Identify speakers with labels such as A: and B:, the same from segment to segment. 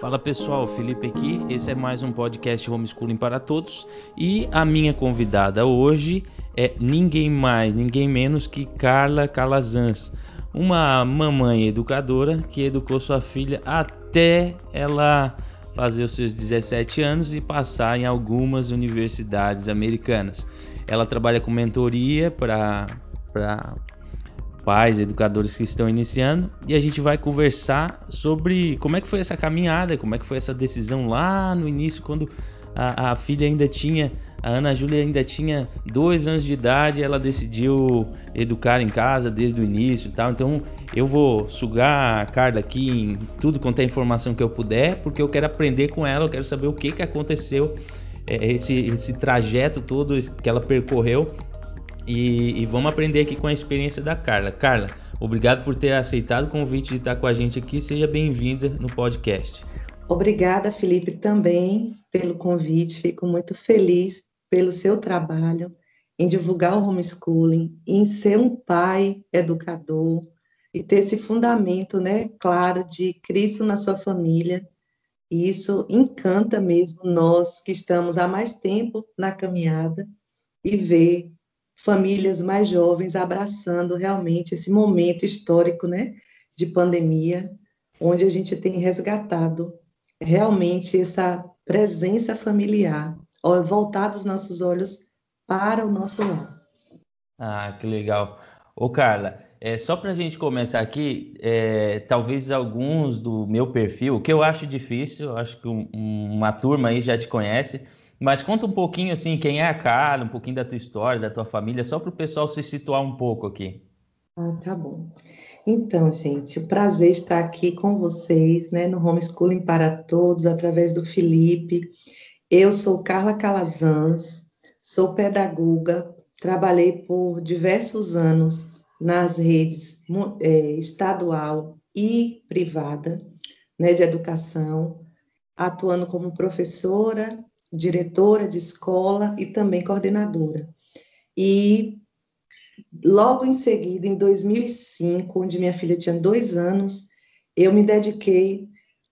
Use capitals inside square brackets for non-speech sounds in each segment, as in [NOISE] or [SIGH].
A: Fala pessoal, Felipe aqui. Esse é mais um podcast Homeschooling para Todos e a minha convidada hoje é ninguém mais, ninguém menos que Carla Calazans, uma mamãe educadora que educou sua filha até ela fazer os seus 17 anos e passar em algumas universidades americanas. Ela trabalha com mentoria para pais, educadores que estão iniciando, e a gente vai conversar sobre como é que foi essa caminhada, como é que foi essa decisão lá no início, quando a, a filha ainda tinha, a Ana Júlia ainda tinha dois anos de idade, ela decidiu educar em casa desde o início e tal. Então eu vou sugar a Carla aqui em tudo quanto é informação que eu puder, porque eu quero aprender com ela, eu quero saber o que, que aconteceu, é, esse, esse trajeto todo que ela percorreu e, e, vamos aprender aqui com a experiência da Carla. Carla, obrigado por ter aceitado o convite de estar com a gente aqui. Seja bem-vinda no podcast.
B: Obrigada, Felipe, também pelo convite. Fico muito feliz pelo seu trabalho em divulgar o homeschooling, em ser um pai educador e ter esse fundamento, né, claro, de Cristo na sua família. E isso encanta mesmo nós que estamos há mais tempo na caminhada e ver famílias mais jovens abraçando realmente esse momento histórico, né, de pandemia, onde a gente tem resgatado realmente essa presença familiar, voltar os nossos olhos para o nosso lar.
A: Ah, que legal. Ô Carla, é, só para a gente começar aqui, é, talvez alguns do meu perfil, que eu acho difícil, acho que um, uma turma aí já te conhece, mas conta um pouquinho assim, quem é a Carla, um pouquinho da tua história, da tua família, só para o pessoal se situar um pouco aqui.
B: Ah, tá bom. Então, gente, o prazer estar aqui com vocês, né, no Homeschooling para Todos, através do Felipe. Eu sou Carla Calazans, sou pedagoga, trabalhei por diversos anos nas redes é, estadual e privada, né, de educação, atuando como professora diretora de escola e também coordenadora. E logo em seguida, em 2005, onde minha filha tinha dois anos, eu me dediquei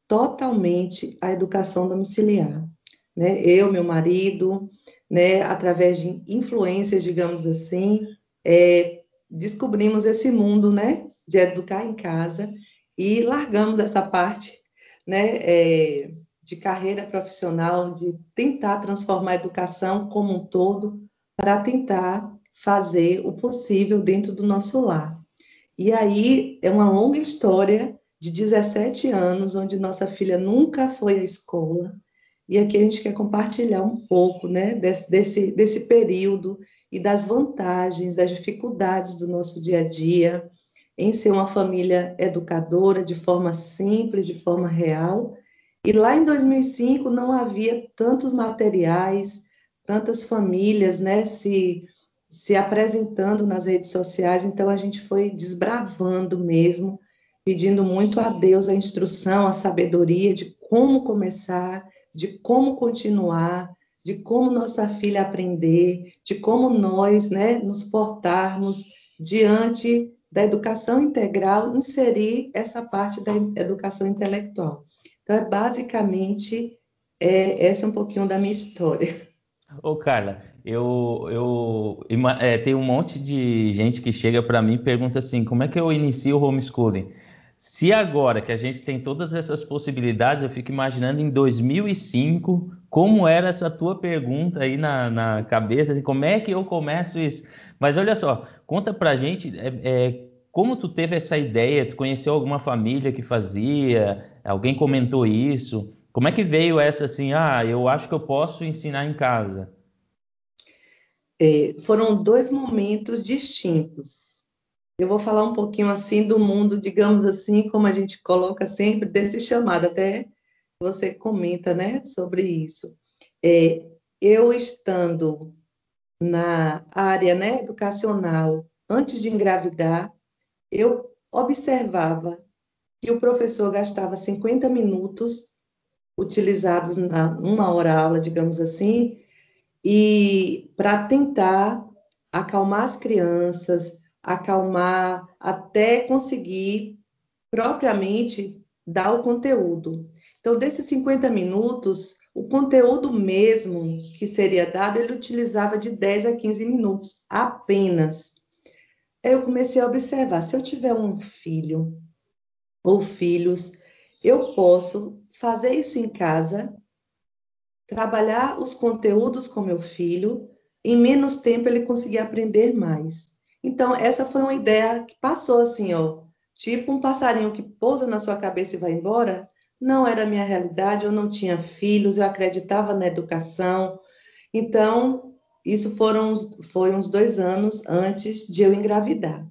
B: totalmente à educação domiciliar. Né? Eu, meu marido, né, através de influências, digamos assim, é, descobrimos esse mundo né, de educar em casa e largamos essa parte né, é, de carreira profissional, de tentar transformar a educação como um todo para tentar fazer o possível dentro do nosso lar. E aí é uma longa história de 17 anos, onde nossa filha nunca foi à escola. E aqui a gente quer compartilhar um pouco né, desse, desse, desse período e das vantagens, das dificuldades do nosso dia a dia em ser uma família educadora de forma simples, de forma real e lá em 2005 não havia tantos materiais, tantas famílias, né, se se apresentando nas redes sociais, então a gente foi desbravando mesmo, pedindo muito a Deus a instrução, a sabedoria de como começar, de como continuar, de como nossa filha aprender, de como nós, né, nos portarmos diante da educação integral, inserir essa parte da educação intelectual. Então, é basicamente, é, essa é um pouquinho da minha história.
A: Ô, Carla, eu, eu é, tem um monte de gente que chega para mim e pergunta assim, como é que eu inicio o homeschooling? Se agora que a gente tem todas essas possibilidades, eu fico imaginando em 2005, como era essa tua pergunta aí na, na cabeça, assim, como é que eu começo isso? Mas olha só, conta pra gente é, é, como tu teve essa ideia, tu conheceu alguma família que fazia, Alguém comentou isso. Como é que veio essa assim? Ah, eu acho que eu posso ensinar em casa.
B: É, foram dois momentos distintos. Eu vou falar um pouquinho assim do mundo, digamos assim, como a gente coloca sempre desse chamado. Até você comenta, né, sobre isso. É, eu estando na área né, educacional antes de engravidar, eu observava que o professor gastava 50 minutos utilizados na uma hora aula, digamos assim, e para tentar acalmar as crianças, acalmar até conseguir propriamente dar o conteúdo. Então, desses 50 minutos, o conteúdo mesmo que seria dado, ele utilizava de 10 a 15 minutos apenas. Eu comecei a observar: se eu tiver um filho ou filhos, eu posso fazer isso em casa, trabalhar os conteúdos com meu filho, em menos tempo ele conseguir aprender mais. Então, essa foi uma ideia que passou assim, ó, tipo um passarinho que pousa na sua cabeça e vai embora. Não era a minha realidade, eu não tinha filhos, eu acreditava na educação. Então, isso foram foi uns dois anos antes de eu engravidar.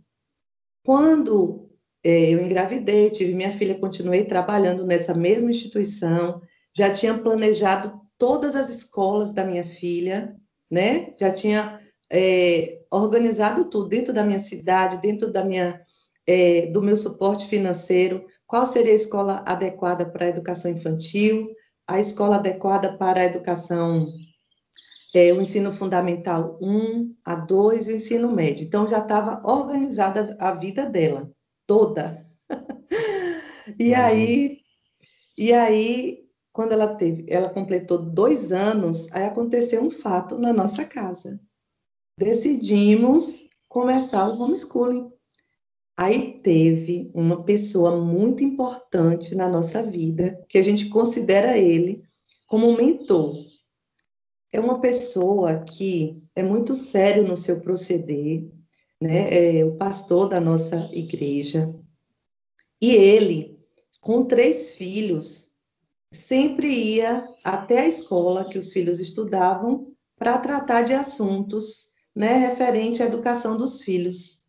B: Quando é, eu engravidei, tive minha filha, continuei trabalhando nessa mesma instituição, já tinha planejado todas as escolas da minha filha, né? Já tinha é, organizado tudo dentro da minha cidade, dentro da minha, é, do meu suporte financeiro, qual seria a escola adequada para a educação infantil, a escola adequada para a educação, é, o ensino fundamental 1, a 2 e o ensino médio. Então já estava organizada a vida dela toda. [LAUGHS] e aí, e aí, quando ela teve, ela completou dois anos, aí aconteceu um fato na nossa casa decidimos começar o homeschooling. Aí teve uma pessoa muito importante na nossa vida, que a gente considera ele como um mentor. É uma pessoa que é muito sério no seu proceder, né? É o pastor da nossa igreja. E ele, com três filhos, sempre ia até a escola que os filhos estudavam para tratar de assuntos né, referente à educação dos filhos.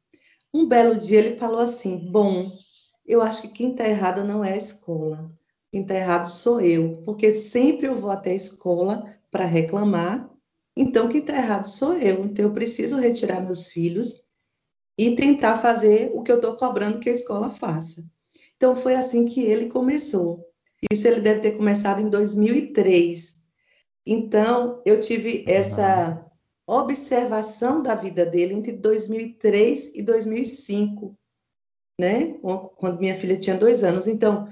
B: Um belo dia ele falou assim: Bom, eu acho que quem está errado não é a escola, quem está errado sou eu, porque sempre eu vou até a escola para reclamar, então quem está errado sou eu, então eu preciso retirar meus filhos e tentar fazer o que eu estou cobrando que a escola faça. Então foi assim que ele começou. Isso ele deve ter começado em 2003. Então eu tive essa observação da vida dele entre 2003 e 2005, né? Quando minha filha tinha dois anos. Então,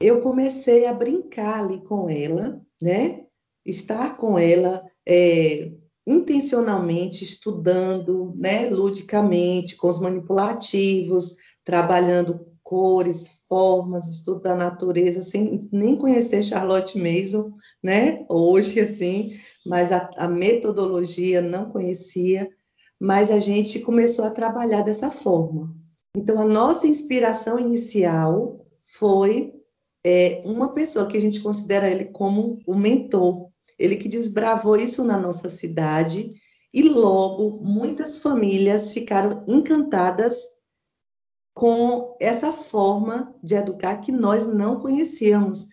B: eu comecei a brincar ali com ela, né? Estar com ela é, intencionalmente, estudando, né? Ludicamente, com os manipulativos, trabalhando cores, formas, estudo da natureza, sem nem conhecer Charlotte Mason, né? Hoje, assim, mas a, a metodologia não conhecia, mas a gente começou a trabalhar dessa forma. Então, a nossa inspiração inicial foi é, uma pessoa que a gente considera ele como o mentor, ele que desbravou isso na nossa cidade e logo muitas famílias ficaram encantadas com essa forma de educar que nós não conhecíamos.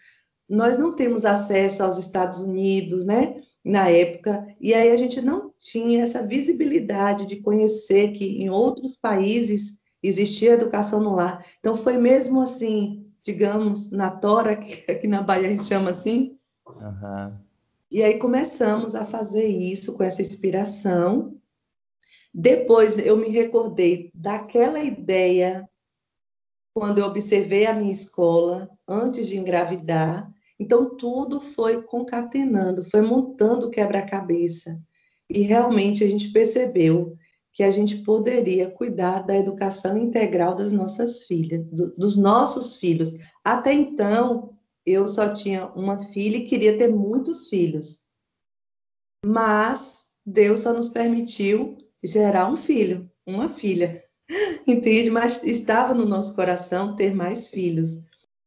B: Nós não temos acesso aos Estados Unidos, né? na época, e aí a gente não tinha essa visibilidade de conhecer que em outros países existia educação no lar. Então foi mesmo assim, digamos, na tora, [LAUGHS] que aqui na Bahia a gente chama assim. Uhum. E aí começamos a fazer isso com essa inspiração. Depois eu me recordei daquela ideia quando eu observei a minha escola antes de engravidar então, tudo foi concatenando, foi montando o quebra-cabeça. E realmente a gente percebeu que a gente poderia cuidar da educação integral das nossas filhas, do, dos nossos filhos. Até então, eu só tinha uma filha e queria ter muitos filhos. Mas Deus só nos permitiu gerar um filho, uma filha. [LAUGHS] Entende? Mas estava no nosso coração ter mais filhos.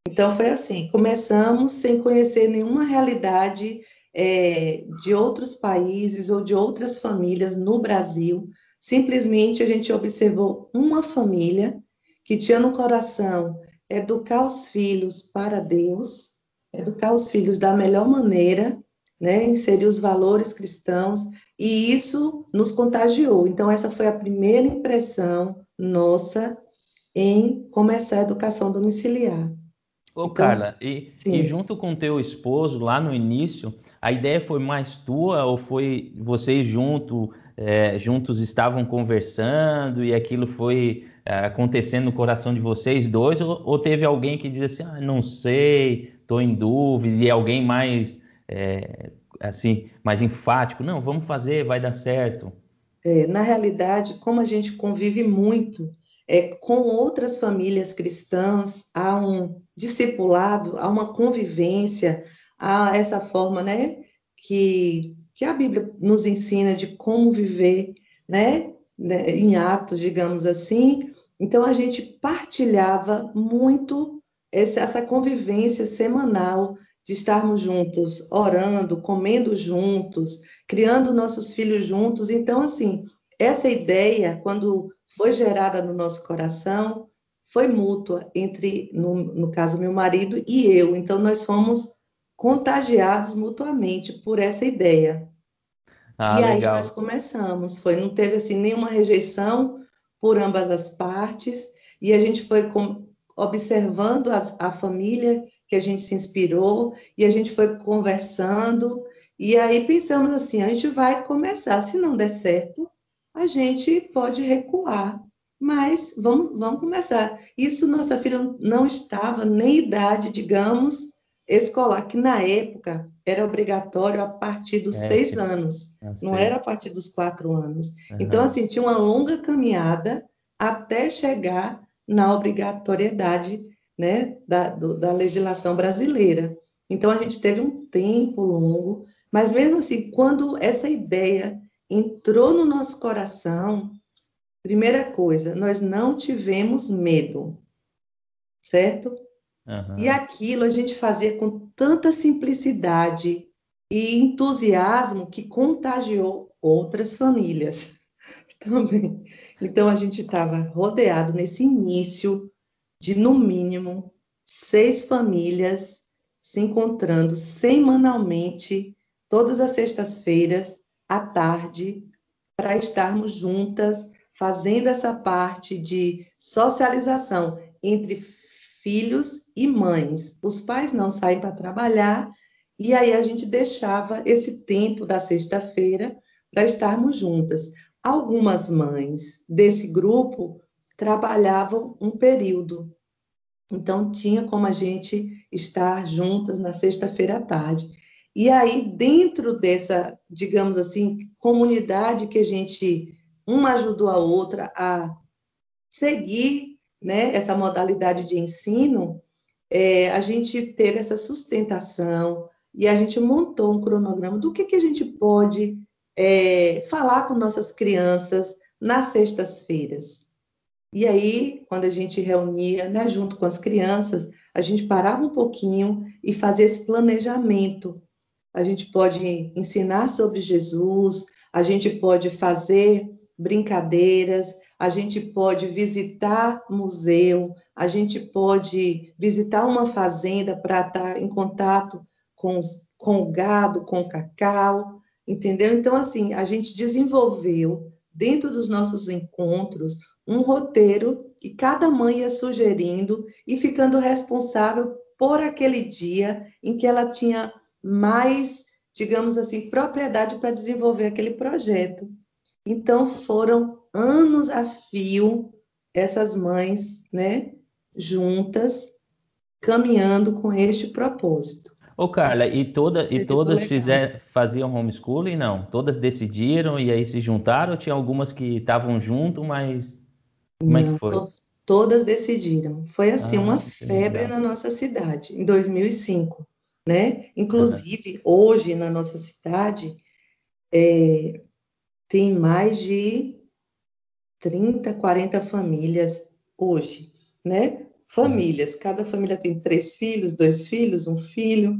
B: Então foi assim, começamos sem conhecer nenhuma realidade é, de outros países ou de outras famílias no Brasil. Simplesmente a gente observou uma família que tinha no coração educar os filhos para Deus, educar os filhos da melhor maneira, né, inserir os valores cristãos, e isso nos contagiou. Então, essa foi a primeira impressão nossa em começar a educação domiciliar.
A: Ô, então, Carla, e, e, junto com teu esposo, lá no início, a ideia foi mais tua ou foi vocês junto, é, juntos estavam conversando e aquilo foi é, acontecendo no coração de vocês dois? Ou, ou, teve alguém que diz assim, ah, não sei, tô em dúvida e alguém mais é, assim mais enfático, não, vamos fazer, vai dar certo.
B: É, na realidade, como a gente convive muito é, com outras famílias cristãs, há um discipulado, há uma convivência, há essa forma, né, que, que a Bíblia nos ensina de como viver, né, né em atos, digamos assim. Então a gente partilhava muito essa convivência semanal de estarmos juntos, orando, comendo juntos, criando nossos filhos juntos. Então, assim, essa ideia, quando foi gerada no nosso coração, foi mútua entre, no, no caso, meu marido e eu. Então, nós fomos contagiados mutuamente por essa ideia. Ah, e legal. aí nós começamos. Foi, não teve assim nenhuma rejeição por ambas as partes. E a gente foi com, observando a, a família que a gente se inspirou e a gente foi conversando e aí pensamos assim, a gente vai começar, se não der certo, a gente pode recuar, mas vamos, vamos começar. Isso nossa filha não estava nem idade, digamos, escolar, que na época era obrigatório a partir dos é, seis anos, ah, não era a partir dos quatro anos. Uhum. Então, assim, tinha uma longa caminhada até chegar na obrigatoriedade né, da, do, da legislação brasileira. Então a gente teve um tempo longo, mas mesmo assim, quando essa ideia entrou no nosso coração, primeira coisa, nós não tivemos medo, certo? Uhum. E aquilo a gente fazia com tanta simplicidade e entusiasmo que contagiou outras famílias [LAUGHS] também. Então a gente estava rodeado nesse início de no mínimo seis famílias se encontrando semanalmente, todas as sextas-feiras, à tarde, para estarmos juntas, fazendo essa parte de socialização entre filhos e mães. Os pais não saem para trabalhar e aí a gente deixava esse tempo da sexta-feira para estarmos juntas. Algumas mães desse grupo trabalhavam um período. Então, tinha como a gente estar juntas na sexta-feira à tarde. E aí, dentro dessa, digamos assim, comunidade que a gente, uma ajudou a outra a seguir né, essa modalidade de ensino, é, a gente teve essa sustentação e a gente montou um cronograma do que, que a gente pode é, falar com nossas crianças nas sextas-feiras. E aí, quando a gente reunia, né, junto com as crianças, a gente parava um pouquinho e fazia esse planejamento. A gente pode ensinar sobre Jesus, a gente pode fazer brincadeiras, a gente pode visitar museu, a gente pode visitar uma fazenda para estar em contato com, os, com o gado, com o cacau, entendeu? Então, assim, a gente desenvolveu dentro dos nossos encontros um roteiro que cada mãe ia sugerindo e ficando responsável por aquele dia em que ela tinha mais, digamos assim, propriedade para desenvolver aquele projeto. Então foram anos a fio essas mães, né, juntas, caminhando com este propósito.
A: Ô Carla, e, toda, e todas fizer, faziam homeschooling? Não, todas decidiram e aí se juntaram? Ou tinha algumas que estavam junto, mas como Não, é que foi? To
B: todas decidiram. Foi assim ah, uma febre legal. na nossa cidade em 2005, né? Inclusive hoje na nossa cidade é, tem mais de 30, 40 famílias hoje, né? Famílias, cada família tem três filhos, dois filhos, um filho.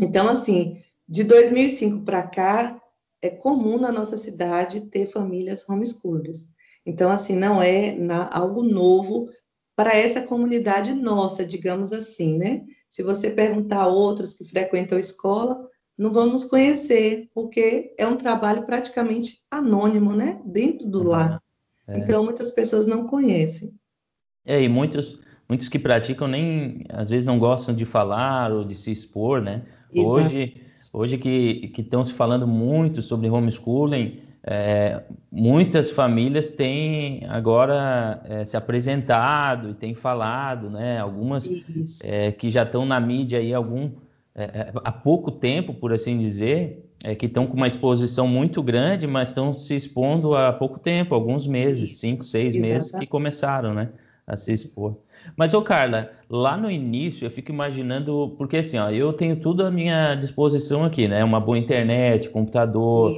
B: Então, assim, de 2005 para cá, é comum na nossa cidade ter famílias homeschoolers. Então, assim, não é na, algo novo para essa comunidade nossa, digamos assim, né? Se você perguntar a outros que frequentam a escola, não vão nos conhecer, porque é um trabalho praticamente anônimo, né? Dentro do lar. É. Então, muitas pessoas não conhecem.
A: É, e muitos, muitos que praticam nem, às vezes, não gostam de falar ou de se expor, né? Exato. Hoje, hoje que estão se falando muito sobre homeschooling, é, muitas famílias têm agora é, se apresentado e têm falado, né? Algumas é, que já estão na mídia aí algum é, é, há pouco tempo, por assim dizer, é, que estão com uma exposição muito grande, mas estão se expondo há pouco tempo, alguns meses, Isso. cinco, seis Exato. meses que começaram, né? A se expor. Mas, ô Carla, lá no início eu fico imaginando, porque assim, ó, eu tenho tudo à minha disposição aqui, né? Uma boa internet, computador,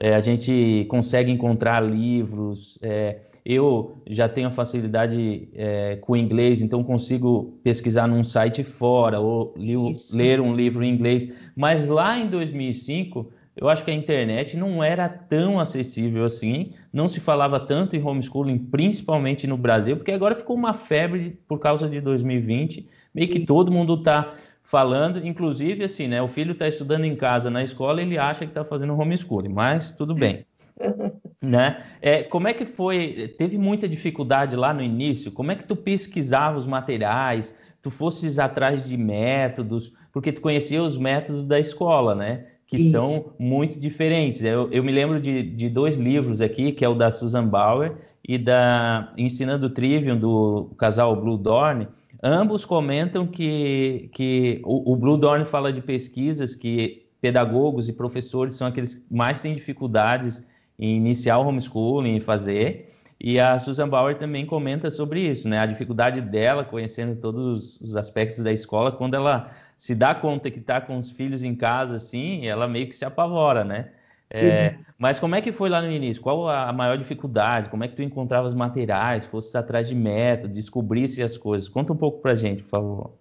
A: é, a gente consegue encontrar livros. É, eu já tenho facilidade é, com o inglês, então consigo pesquisar num site fora ou li, ler um livro em inglês. Mas lá em 2005 eu acho que a internet não era tão acessível assim, não se falava tanto em homeschooling, principalmente no Brasil, porque agora ficou uma febre por causa de 2020, meio que Isso. todo mundo está falando, inclusive assim, né? O filho está estudando em casa, na escola, ele acha que está fazendo homeschooling, mas tudo bem. [LAUGHS] né? É, como é que foi? Teve muita dificuldade lá no início? Como é que tu pesquisava os materiais? Tu fosses atrás de métodos, porque tu conhecia os métodos da escola, né? Que Isso. são muito diferentes. Eu, eu me lembro de, de, dois livros aqui, que é o da Susan Bauer e da Ensinando Trivium, do casal Blue Dorn. Ambos comentam que, que o, o Blue Dorn fala de pesquisas que pedagogos e professores são aqueles que mais têm dificuldades em iniciar o homeschooling e fazer. E a Susan Bauer também comenta sobre isso, né? A dificuldade dela conhecendo todos os aspectos da escola quando ela se dá conta que está com os filhos em casa, assim, ela meio que se apavora, né? É, uhum. Mas como é que foi lá no início? Qual a maior dificuldade? Como é que tu encontrava os materiais? Fosse atrás de método, descobrisse as coisas? Conta um pouco pra gente, por favor.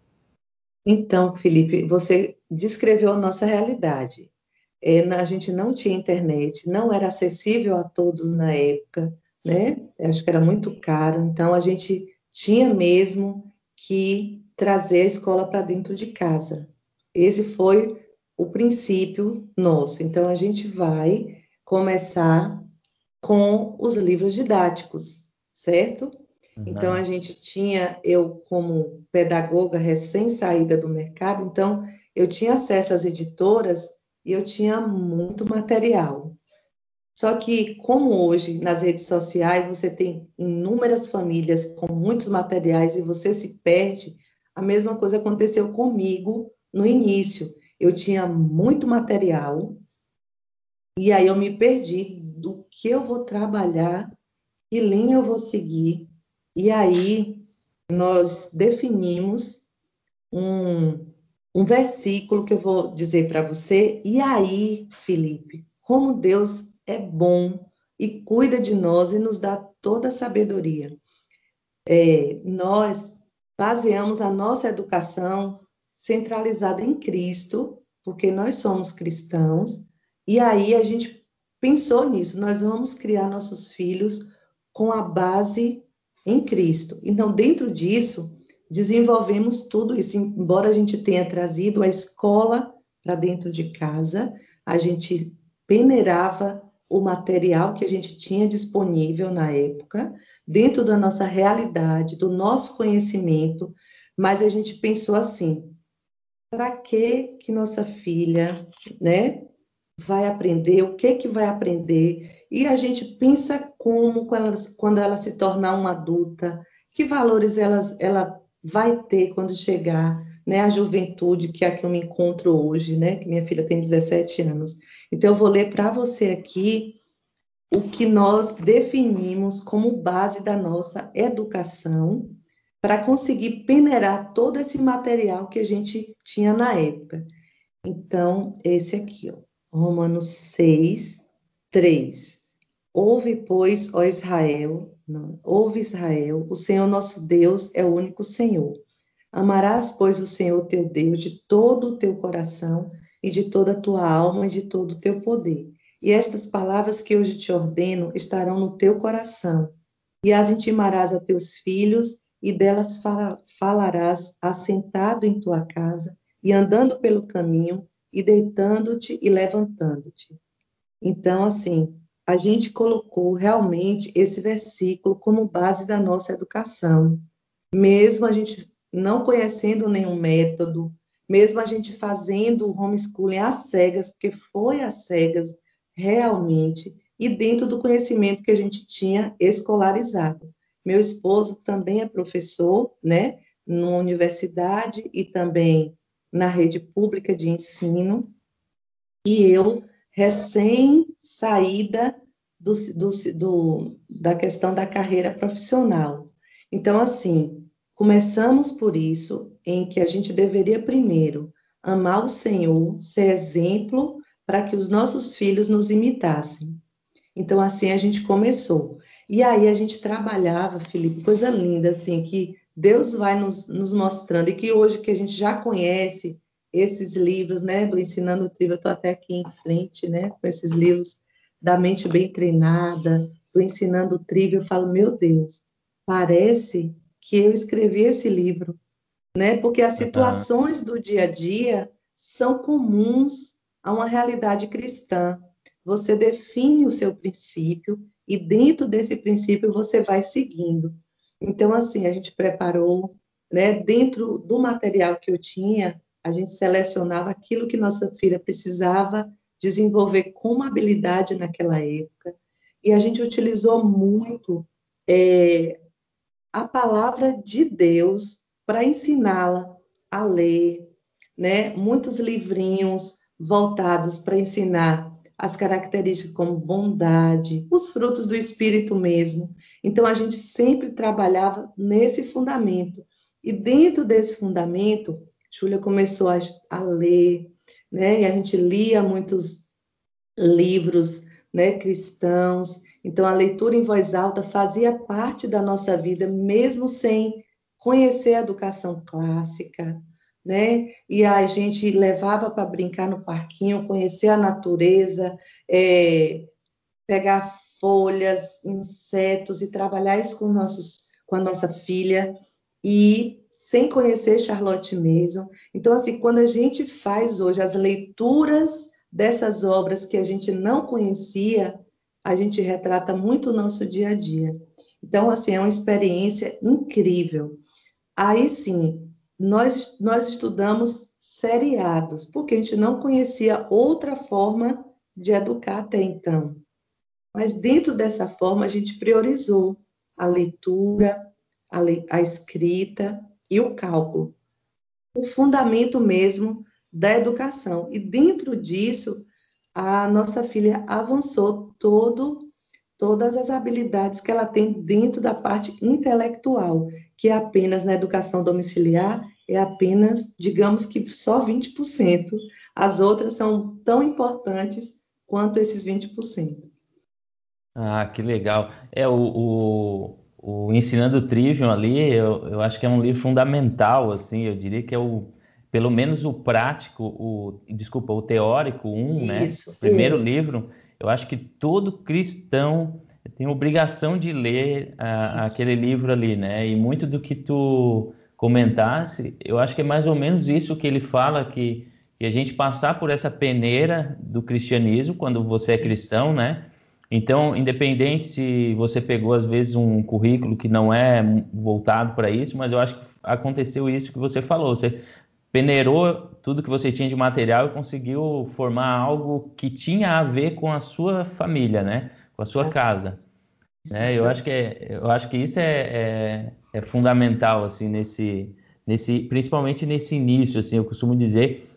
B: Então, Felipe, você descreveu a nossa realidade. É, a gente não tinha internet, não era acessível a todos na época, né? acho que era muito caro, então a gente tinha mesmo que trazer a escola para dentro de casa. Esse foi o princípio nosso. Então, a gente vai começar com os livros didáticos, certo? Uhum. Então, a gente tinha, eu como pedagoga recém-saída do mercado, então, eu tinha acesso às editoras e eu tinha muito material. Só que, como hoje nas redes sociais você tem inúmeras famílias com muitos materiais e você se perde, a mesma coisa aconteceu comigo no início. Eu tinha muito material e aí eu me perdi do que eu vou trabalhar, que linha eu vou seguir. E aí nós definimos um, um versículo que eu vou dizer para você. E aí, Felipe, como Deus é bom e cuida de nós e nos dá toda a sabedoria. É, nós baseamos a nossa educação centralizada em Cristo, porque nós somos cristãos, e aí a gente pensou nisso, nós vamos criar nossos filhos com a base em Cristo. Então, dentro disso, desenvolvemos tudo isso, embora a gente tenha trazido a escola para dentro de casa, a gente peneirava o material que a gente tinha disponível na época, dentro da nossa realidade, do nosso conhecimento, mas a gente pensou assim: para que que nossa filha, né, vai aprender? O que que vai aprender? E a gente pensa como quando ela, quando ela se tornar uma adulta, que valores ela, ela vai ter quando chegar, né, a juventude que é a que eu me encontro hoje, né, que minha filha tem 17 anos. Então, eu vou ler para você aqui o que nós definimos como base da nossa educação para conseguir peneirar todo esse material que a gente tinha na época. Então, esse aqui, ó, Romanos 6, 3. Ouve, pois, ó Israel, não, ouve Israel, o Senhor nosso Deus é o único Senhor. Amarás, pois, o Senhor teu Deus de todo o teu coração e de toda a tua alma e de todo o teu poder. E estas palavras que hoje te ordeno estarão no teu coração, e as intimarás a teus filhos, e delas falarás assentado em tua casa, e andando pelo caminho, e deitando-te e levantando-te. Então, assim, a gente colocou realmente esse versículo como base da nossa educação. Mesmo a gente não conhecendo nenhum método, mesmo a gente fazendo o homeschooling às cegas, porque foi às cegas realmente e dentro do conhecimento que a gente tinha escolarizado. Meu esposo também é professor, né, numa universidade e também na rede pública de ensino, e eu, recém saída do, do, do, da questão da carreira profissional. Então, assim, começamos por isso, em que a gente deveria primeiro amar o Senhor, ser exemplo para que os nossos filhos nos imitassem. Então, assim a gente começou. E aí a gente trabalhava, Felipe, coisa linda, assim, que Deus vai nos, nos mostrando, e que hoje que a gente já conhece esses livros, né, do Ensinando o Trio, eu estou até aqui em frente, né, com esses livros da mente bem treinada, do Ensinando o Trio, eu falo, meu Deus, parece que eu escrevi esse livro, né, porque as situações do dia a dia são comuns a uma realidade cristã. Você define o seu princípio e dentro desse princípio você vai seguindo. Então, assim, a gente preparou, né, dentro do material que eu tinha, a gente selecionava aquilo que nossa filha precisava desenvolver como habilidade naquela época. E a gente utilizou muito é, a palavra de Deus para ensiná-la a ler, né? Muitos livrinhos voltados para ensinar as características como bondade, os frutos do espírito mesmo. Então a gente sempre trabalhava nesse fundamento. E dentro desse fundamento, Júlia começou a, a, ler, né? E a gente lia muitos livros, né, cristãos. Então a leitura em voz alta fazia parte da nossa vida, mesmo sem conhecer a educação clássica, né? E a gente levava para brincar no parquinho, conhecer a natureza, é, pegar folhas, insetos e trabalhar isso com, nossos, com a nossa filha e sem conhecer Charlotte Mason. Então, assim, quando a gente faz hoje as leituras dessas obras que a gente não conhecia, a gente retrata muito o nosso dia a dia. Então, assim, é uma experiência incrível. Aí sim, nós, nós estudamos seriados, porque a gente não conhecia outra forma de educar até então. Mas dentro dessa forma, a gente priorizou a leitura, a, le a escrita e o cálculo. O fundamento mesmo da educação. E dentro disso, a nossa filha avançou todo, todas as habilidades que ela tem dentro da parte intelectual, que é apenas na educação domiciliar é apenas, digamos que só 20%. As outras são tão importantes quanto esses 20%.
A: Ah, que legal. É o, o, o Ensinando Trivium ali, eu, eu acho que é um livro fundamental, assim, eu diria que é o pelo menos o prático, o desculpa, o teórico um, né? Isso, né? O primeiro livro, eu acho que todo cristão tem obrigação de ler a, aquele livro ali, né? E muito do que tu comentasse, eu acho que é mais ou menos isso que ele fala que, que a gente passar por essa peneira do cristianismo quando você é cristão, né? Então, independente se você pegou às vezes um currículo que não é voltado para isso, mas eu acho que aconteceu isso que você falou. Você peneirou tudo que você tinha de material e conseguiu formar algo que tinha a ver com a sua família, né? Com a sua casa. Né? Eu acho que é, eu acho que isso é, é, é, fundamental assim nesse, nesse, principalmente nesse início. Assim, eu costumo dizer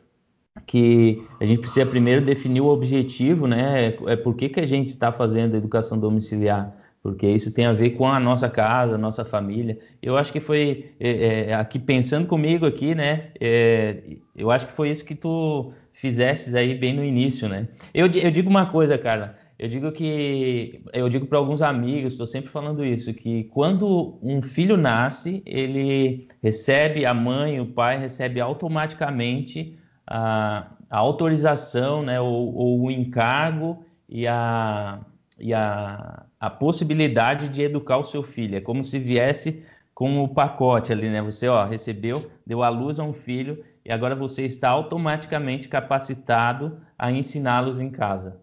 A: que a gente precisa primeiro definir o objetivo, né? É por que, que a gente está fazendo a educação domiciliar? Porque isso tem a ver com a nossa casa, a nossa família. Eu acho que foi é, é aqui pensando comigo aqui, né? É, eu acho que foi isso que tu fizestes aí bem no início, né? Eu, eu digo uma coisa, Carla. Eu digo que eu digo para alguns amigos, estou sempre falando isso, que quando um filho nasce, ele recebe a mãe, o pai recebe automaticamente a, a autorização, né, ou, ou, o encargo e, a, e a, a possibilidade de educar o seu filho. É como se viesse com o pacote ali, né? Você ó, recebeu, deu à luz a um filho e agora você está automaticamente capacitado a ensiná-los em casa.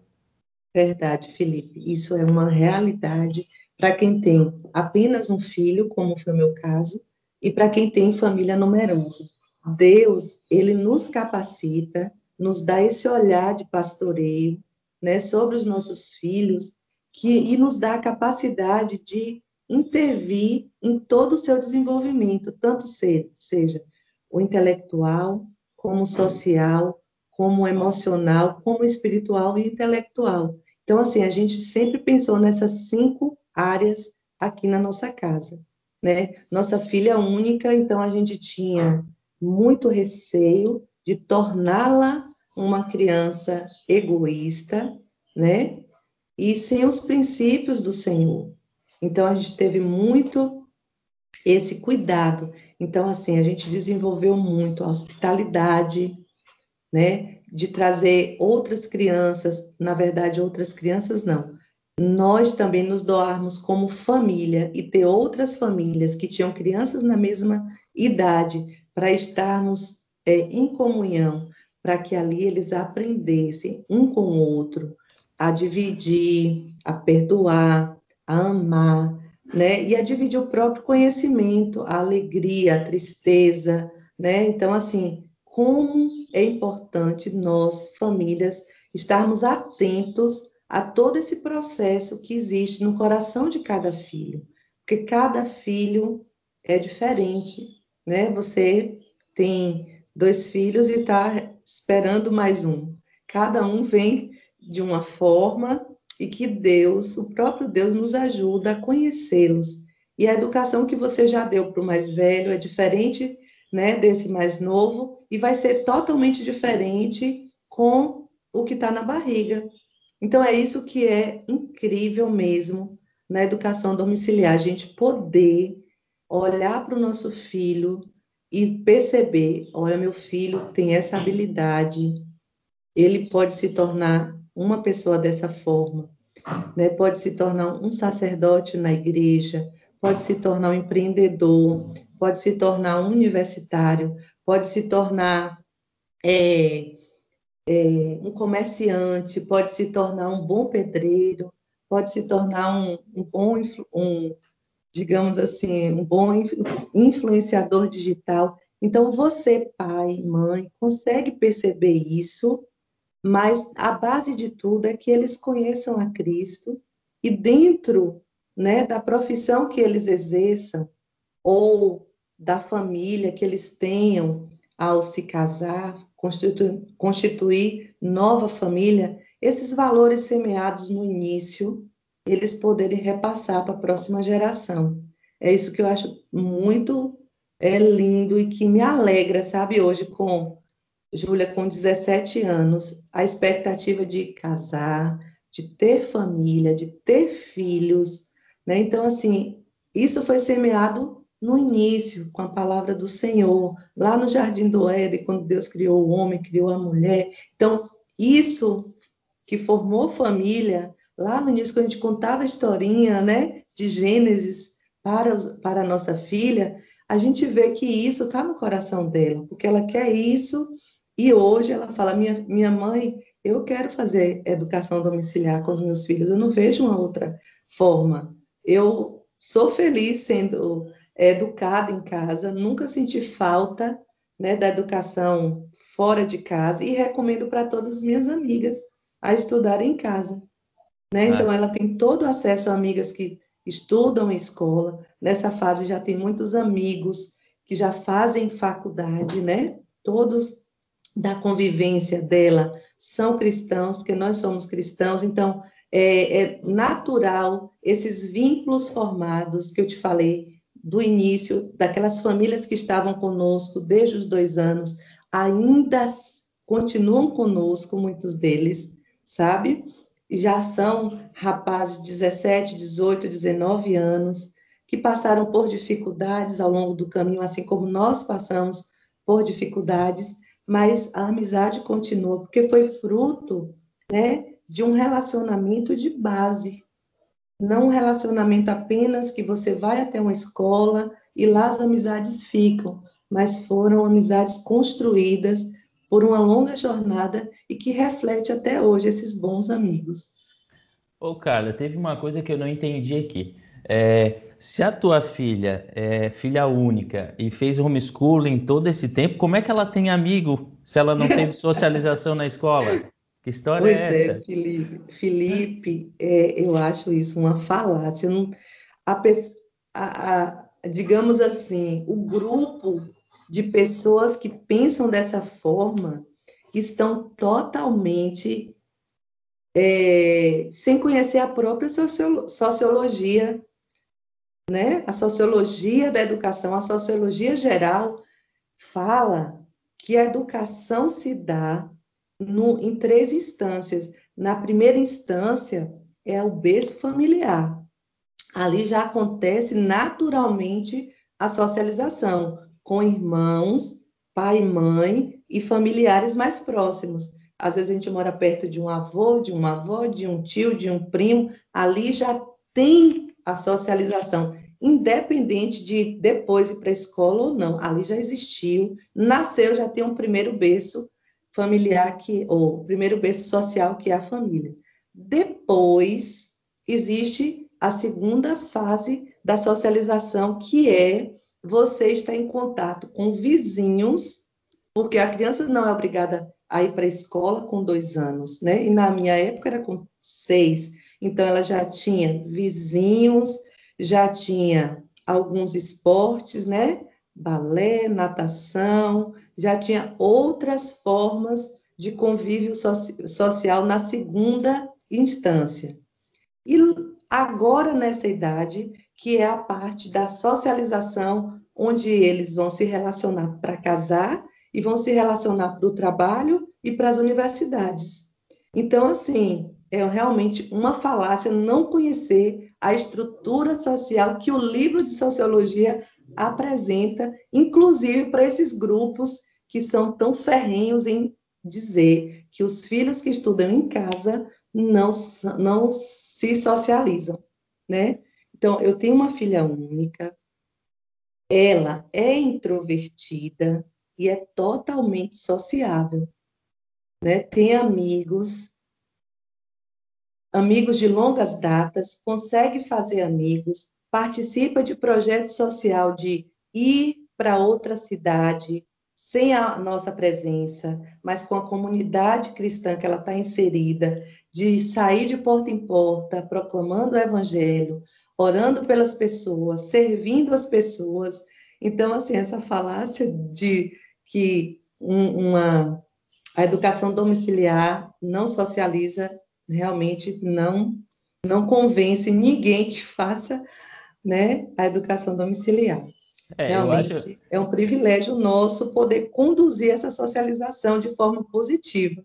B: Verdade, Felipe. Isso é uma realidade para quem tem apenas um filho, como foi o meu caso, e para quem tem família numerosa. Deus, ele nos capacita, nos dá esse olhar de pastoreio, né, sobre os nossos filhos, que, e nos dá a capacidade de intervir em todo o seu desenvolvimento, tanto seja o intelectual, como social, como emocional, como espiritual e intelectual. Então, assim, a gente sempre pensou nessas cinco áreas aqui na nossa casa, né? Nossa filha única, então a gente tinha muito receio de torná-la uma criança egoísta, né? E sem os princípios do Senhor. Então a gente teve muito esse cuidado. Então assim, a gente desenvolveu muito a hospitalidade, né? De trazer outras crianças, na verdade outras crianças não. Nós também nos doarmos como família e ter outras famílias que tinham crianças na mesma idade para estarmos é, em comunhão, para que ali eles aprendessem um com o outro a dividir, a perdoar, a amar, né? E a dividir o próprio conhecimento, a alegria, a tristeza, né? Então, assim, como é importante nós, famílias, estarmos atentos a todo esse processo que existe no coração de cada filho, porque cada filho é diferente, né? Você tem dois filhos e está esperando mais um. Cada um vem de uma forma e que Deus, o próprio Deus, nos ajuda a conhecê-los. E a educação que você já deu para o mais velho é diferente né, desse mais novo e vai ser totalmente diferente com o que está na barriga. Então é isso que é incrível mesmo na educação domiciliar, a gente poder olhar para o nosso filho e perceber, olha, meu filho tem essa habilidade, ele pode se tornar uma pessoa dessa forma, né? pode se tornar um sacerdote na igreja, pode se tornar um empreendedor, pode se tornar um universitário, pode se tornar é, é, um comerciante, pode se tornar um bom pedreiro, pode se tornar um, um bom, um, digamos assim, um bom influenciador digital. Então, você, pai, mãe, consegue perceber isso mas a base de tudo é que eles conheçam a Cristo e dentro né, da profissão que eles exerçam ou da família que eles tenham ao se casar, constituir, constituir nova família, esses valores semeados no início, eles poderem repassar para a próxima geração. É isso que eu acho muito é, lindo e que me alegra, sabe, hoje com Júlia, com 17 anos, a expectativa de casar, de ter família, de ter filhos, né? Então, assim, isso foi semeado no início, com a palavra do Senhor, lá no jardim do Éden, quando Deus criou o homem, criou a mulher. Então, isso que formou família, lá no início, quando a gente contava a historinha, né, de Gênesis para, para a nossa filha, a gente vê que isso está no coração dela, porque ela quer isso e hoje ela fala: minha, minha mãe, eu quero fazer educação domiciliar com os meus filhos, eu não vejo uma outra forma. Eu sou feliz sendo educada em casa, nunca senti falta né, da educação fora de casa e recomendo para todas as minhas amigas a estudar em casa. Né? Então, ela tem todo acesso a amigas que estudam em escola. Nessa fase já tem muitos amigos que já fazem faculdade, né? Todos da convivência dela são cristãos, porque nós somos cristãos, então é, é, natural esses vínculos formados que eu te falei do início, daquelas famílias que estavam conosco desde os dois anos, ainda continuam conosco, muitos deles, sabe? Já são rapazes de 17, 18, 19 anos, que passaram por dificuldades ao longo do caminho, assim como nós passamos por dificuldades, mas a amizade continua, porque foi fruto né, de um relacionamento de base, não um relacionamento apenas que você vai até uma escola e lá as amizades ficam, mas foram amizades construídas por uma longa jornada e que reflete até hoje esses bons amigos.
A: Ô, Carla, teve uma coisa que eu não entendi aqui. É, se a tua filha é filha única e fez homeschooling todo esse tempo, como é que ela tem amigo se ela não teve [LAUGHS] socialização na escola? Que história
B: pois
A: é,
B: é Felipe. Felipe, é, eu acho isso uma falácia. Não, a, a, a, digamos assim, o grupo de pessoas que pensam dessa forma estão totalmente é, sem conhecer a própria sociologia, né? A sociologia da educação, a sociologia geral fala que a educação se dá no, em três instâncias. Na primeira instância é o berço familiar. Ali já acontece naturalmente a socialização com irmãos, pai e mãe e familiares mais próximos. Às vezes a gente mora perto de um avô, de uma avó, de um tio, de um primo. Ali já tem a socialização, independente de depois ir para a escola ou não. Ali já existiu, nasceu, já tem um primeiro berço familiar que, ou primeiro berço social que é a família. Depois existe a segunda fase da socialização, que é você estar em contato com vizinhos, porque a criança não é obrigada a ir para a escola com dois anos, né? E na minha época era com seis. Então ela já tinha vizinhos, já tinha alguns esportes, né? Balé, natação, já tinha outras formas de convívio social na segunda instância. E agora, nessa idade, que é a parte da socialização, onde eles vão se relacionar para casar e vão se relacionar para o trabalho e para as universidades. Então, assim, é realmente uma falácia não conhecer a estrutura social que o livro de sociologia apresenta, inclusive para esses grupos que são tão ferrenhos em dizer que os filhos que estudam em casa não, não se socializam, né? Então, eu tenho uma filha única, ela é introvertida e é totalmente sociável, né? Tem amigos, amigos de longas datas, consegue fazer amigos, participa de projeto social de ir para outra cidade sem a nossa presença, mas com a comunidade cristã que ela está inserida, de sair de porta em porta, proclamando o evangelho, orando pelas pessoas, servindo as pessoas. Então, assim, essa falácia de que uma, a educação domiciliar não socializa realmente não não convence ninguém que faça né, a educação domiciliar. É, realmente acho... é um privilégio nosso poder conduzir essa socialização de forma positiva.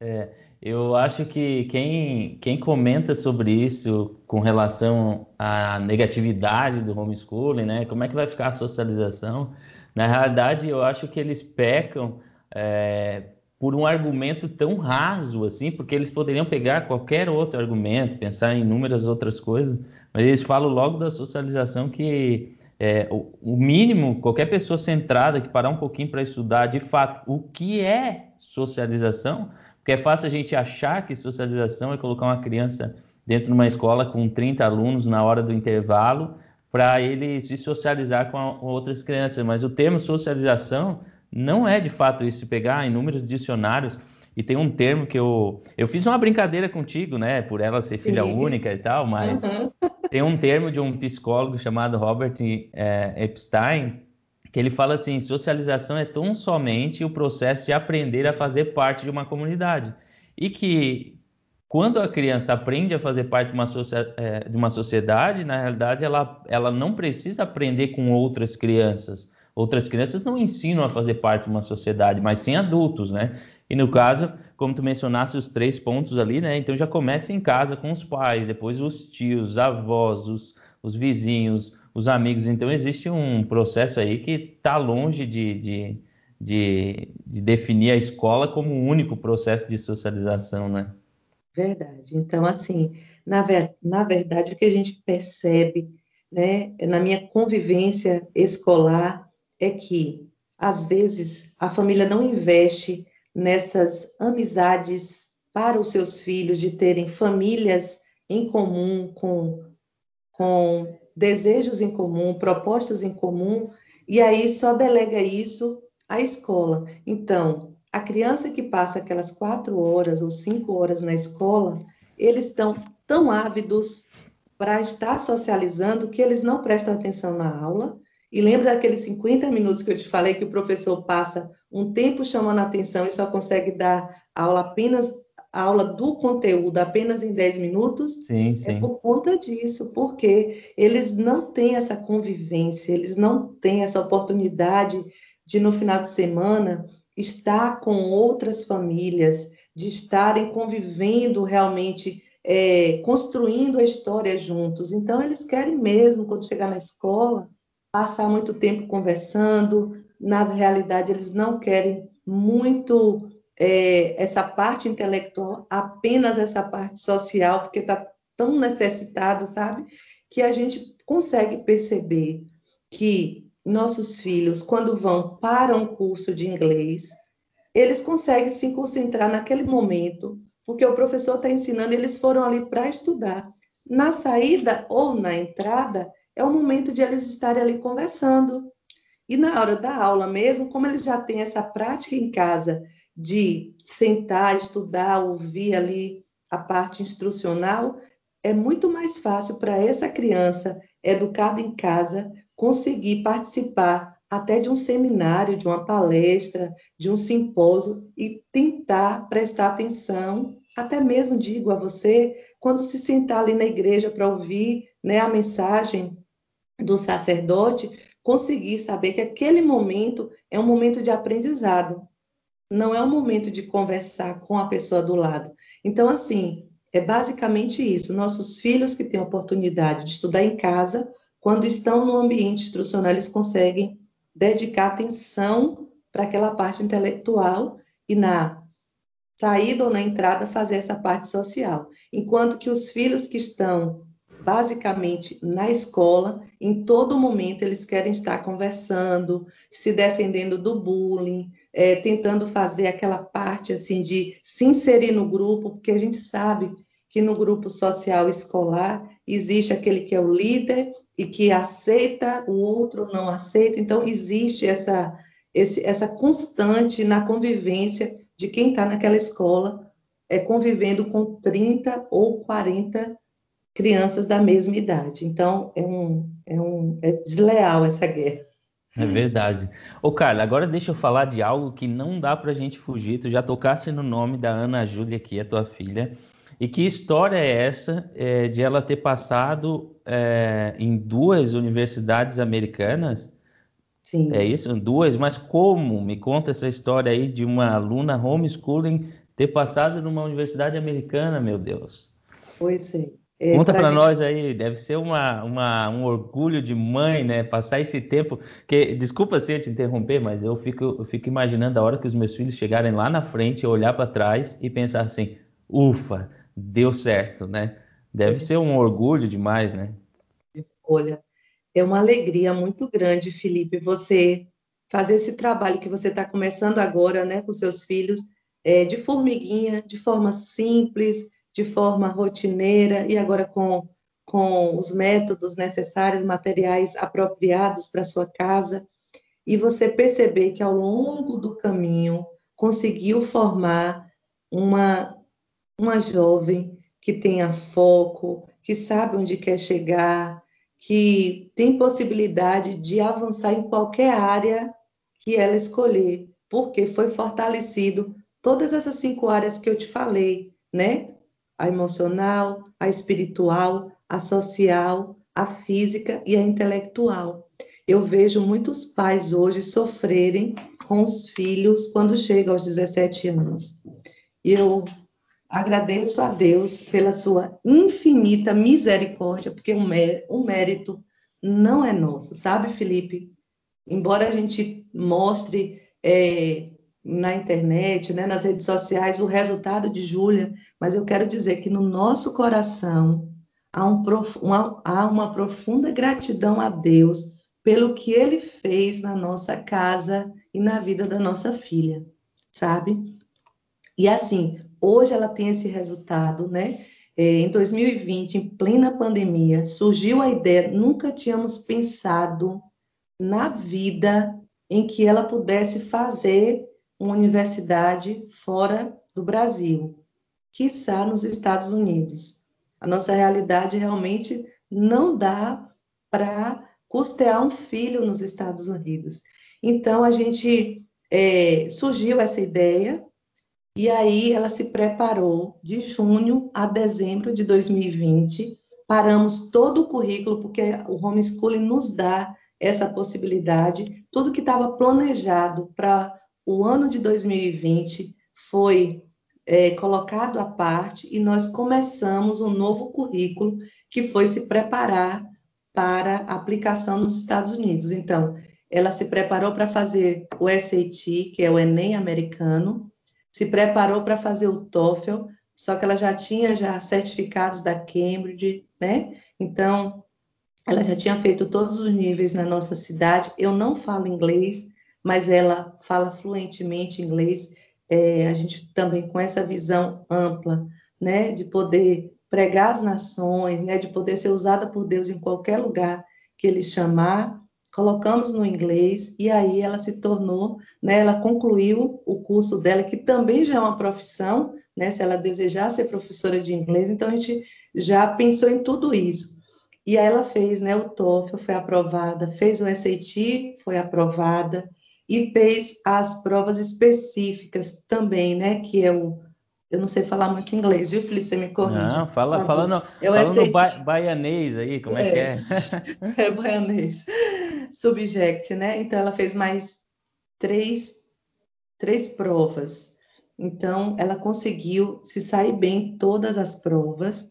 A: É, eu acho que quem, quem comenta sobre isso com relação à negatividade do homeschooling, né, como é que vai ficar a socialização, na realidade eu acho que eles pecam é, por um argumento tão raso assim, porque eles poderiam pegar qualquer outro argumento, pensar em inúmeras outras coisas, mas eles falam logo da socialização que é, o, o, mínimo, qualquer pessoa centrada que parar um pouquinho para estudar de fato o que é socialização, porque é fácil a gente achar que socialização é colocar uma criança dentro de uma escola com 30 alunos na hora do intervalo para ele se socializar com, a, com outras crianças, mas o termo socialização não é de fato isso, pegar inúmeros dicionários e tem um termo que eu eu fiz uma brincadeira contigo, né, por ela ser filha Sim. única e tal, mas uhum. tem um termo de um psicólogo chamado Robert é, Epstein que ele fala assim: socialização é tão somente o processo de aprender a fazer parte de uma comunidade e que quando a criança aprende a fazer parte de uma, é, de uma sociedade, na realidade ela, ela não precisa aprender com outras crianças Outras crianças não ensinam a fazer parte de uma sociedade, mas sim adultos, né? E no caso, como tu mencionaste os três pontos ali, né? Então já começa em casa com os pais, depois os tios, os avós, os, os vizinhos, os amigos. Então existe um processo aí que está longe de, de, de, de, definir a escola como o único processo de socialização, né?
B: Verdade. Então, assim, na, ver, na verdade, o que a gente percebe, né, na minha convivência escolar, é que, às vezes, a família não investe nessas amizades para os seus filhos, de terem famílias em comum, com, com desejos em comum, propostas em comum, e aí só delega isso à escola. Então, a criança que passa aquelas quatro horas ou cinco horas na escola, eles estão tão ávidos para estar socializando que eles não prestam atenção na aula. E lembra daqueles 50 minutos que eu te falei que o professor passa um tempo chamando a atenção e só consegue dar aula apenas aula do conteúdo apenas em 10 minutos?
A: Sim, sim.
B: É por conta disso, porque eles não têm essa convivência, eles não têm essa oportunidade de no final de semana estar com outras famílias, de estarem convivendo realmente, é, construindo a história juntos. Então, eles querem mesmo, quando chegar na escola, passar muito tempo conversando. Na realidade, eles não querem muito é, essa parte intelectual, apenas essa parte social, porque está tão necessitado, sabe? Que a gente consegue perceber que nossos filhos, quando vão para um curso de inglês, eles conseguem se concentrar naquele momento, porque o professor está ensinando, eles foram ali para estudar. Na saída ou na entrada, é o momento de eles estarem ali conversando. E na hora da aula mesmo, como eles já têm essa prática em casa de sentar, estudar, ouvir ali a parte instrucional, é muito mais fácil para essa criança educada em casa conseguir participar até de um seminário, de uma palestra, de um simpósio e tentar prestar atenção, até mesmo digo a você, quando se sentar ali na igreja para ouvir né, a mensagem do sacerdote, conseguir saber que aquele momento é um momento de aprendizado, não é um momento de conversar com a pessoa do lado. Então, assim, é basicamente isso. Nossos filhos que têm oportunidade de estudar em casa quando estão no ambiente instrucional, eles conseguem dedicar atenção para aquela parte intelectual e na saída ou na entrada fazer essa parte social. Enquanto que os filhos que estão basicamente na escola, em todo momento eles querem estar conversando, se defendendo do bullying, é, tentando fazer aquela parte assim de se inserir no grupo, porque a gente sabe que no grupo social escolar existe aquele que é o líder e que aceita, o outro não aceita. Então, existe essa, esse, essa constante na convivência de quem está naquela escola, é, convivendo com 30 ou 40 crianças da mesma idade. Então, é, um, é, um, é desleal essa guerra.
A: É verdade. Ô, Carla, agora deixa eu falar de algo que não dá para a gente fugir. Tu já tocaste no nome da Ana Júlia, que é tua filha. E que história é essa é, de ela ter passado é, em duas universidades americanas?
B: Sim.
A: É isso? Duas? Mas como? Me conta essa história aí de uma aluna homeschooling ter passado numa universidade americana, meu Deus.
B: Pois é.
A: É, Conta para gente... nós aí, deve ser uma, uma, um orgulho de mãe, né? Passar esse tempo. Que, desculpa se eu te interromper, mas eu fico, eu fico imaginando a hora que os meus filhos chegarem lá na frente, olhar para trás e pensar assim: ufa, deu certo, né? Deve é. ser um orgulho demais, né?
B: Olha, é uma alegria muito grande, Felipe, você fazer esse trabalho que você está começando agora, né, com seus filhos, é, de formiguinha, de forma simples, de forma rotineira e agora com, com os métodos necessários, materiais apropriados para sua casa, e você perceber que ao longo do caminho conseguiu formar uma uma jovem que tenha foco, que sabe onde quer chegar, que tem possibilidade de avançar em qualquer área que ela escolher, porque foi fortalecido todas essas cinco áreas que eu te falei, né? A emocional, a espiritual, a social, a física e a intelectual. Eu vejo muitos pais hoje sofrerem com os filhos quando chegam aos 17 anos. Eu Agradeço a Deus pela sua infinita misericórdia, porque o mérito não é nosso, sabe, Felipe? Embora a gente mostre é, na internet, né, nas redes sociais, o resultado de Júlia, mas eu quero dizer que no nosso coração há, um uma, há uma profunda gratidão a Deus pelo que ele fez na nossa casa e na vida da nossa filha, sabe? E assim, Hoje ela tem esse resultado, né? É, em 2020, em plena pandemia, surgiu a ideia, nunca tínhamos pensado na vida em que ela pudesse fazer uma universidade fora do Brasil, quiçá nos Estados Unidos. A nossa realidade realmente não dá para custear um filho nos Estados Unidos. Então, a gente é, surgiu essa ideia e aí ela se preparou de junho a dezembro de 2020. Paramos todo o currículo, porque o homeschooling nos dá essa possibilidade. Tudo que estava planejado para o ano de 2020 foi é, colocado à parte e nós começamos um novo currículo que foi se preparar para aplicação nos Estados Unidos. Então, ela se preparou para fazer o SAT, que é o Enem americano, se preparou para fazer o TOEFL, só que ela já tinha já certificados da Cambridge, né? Então, ela já tinha feito todos os níveis na nossa cidade. Eu não falo inglês, mas ela fala fluentemente inglês. É, a gente também com essa visão ampla, né, de poder pregar as nações, né, de poder ser usada por Deus em qualquer lugar que Ele chamar colocamos no inglês e aí ela se tornou, né, ela concluiu o curso dela, que também já é uma profissão, né, se ela desejar ser professora de inglês, então a gente já pensou em tudo isso. E aí ela fez, né, o TOEFL, foi aprovada, fez o SAT, foi aprovada, e fez as provas específicas também, né, que é o eu não sei falar muito inglês, viu, Felipe? Você me corrige.
A: Não, fala, fala no, eu fala no ba baianês aí, como é, é que é? [LAUGHS]
B: É baianês. Subject, né? Então, ela fez mais três, três provas. Então, ela conseguiu se sair bem em todas as provas.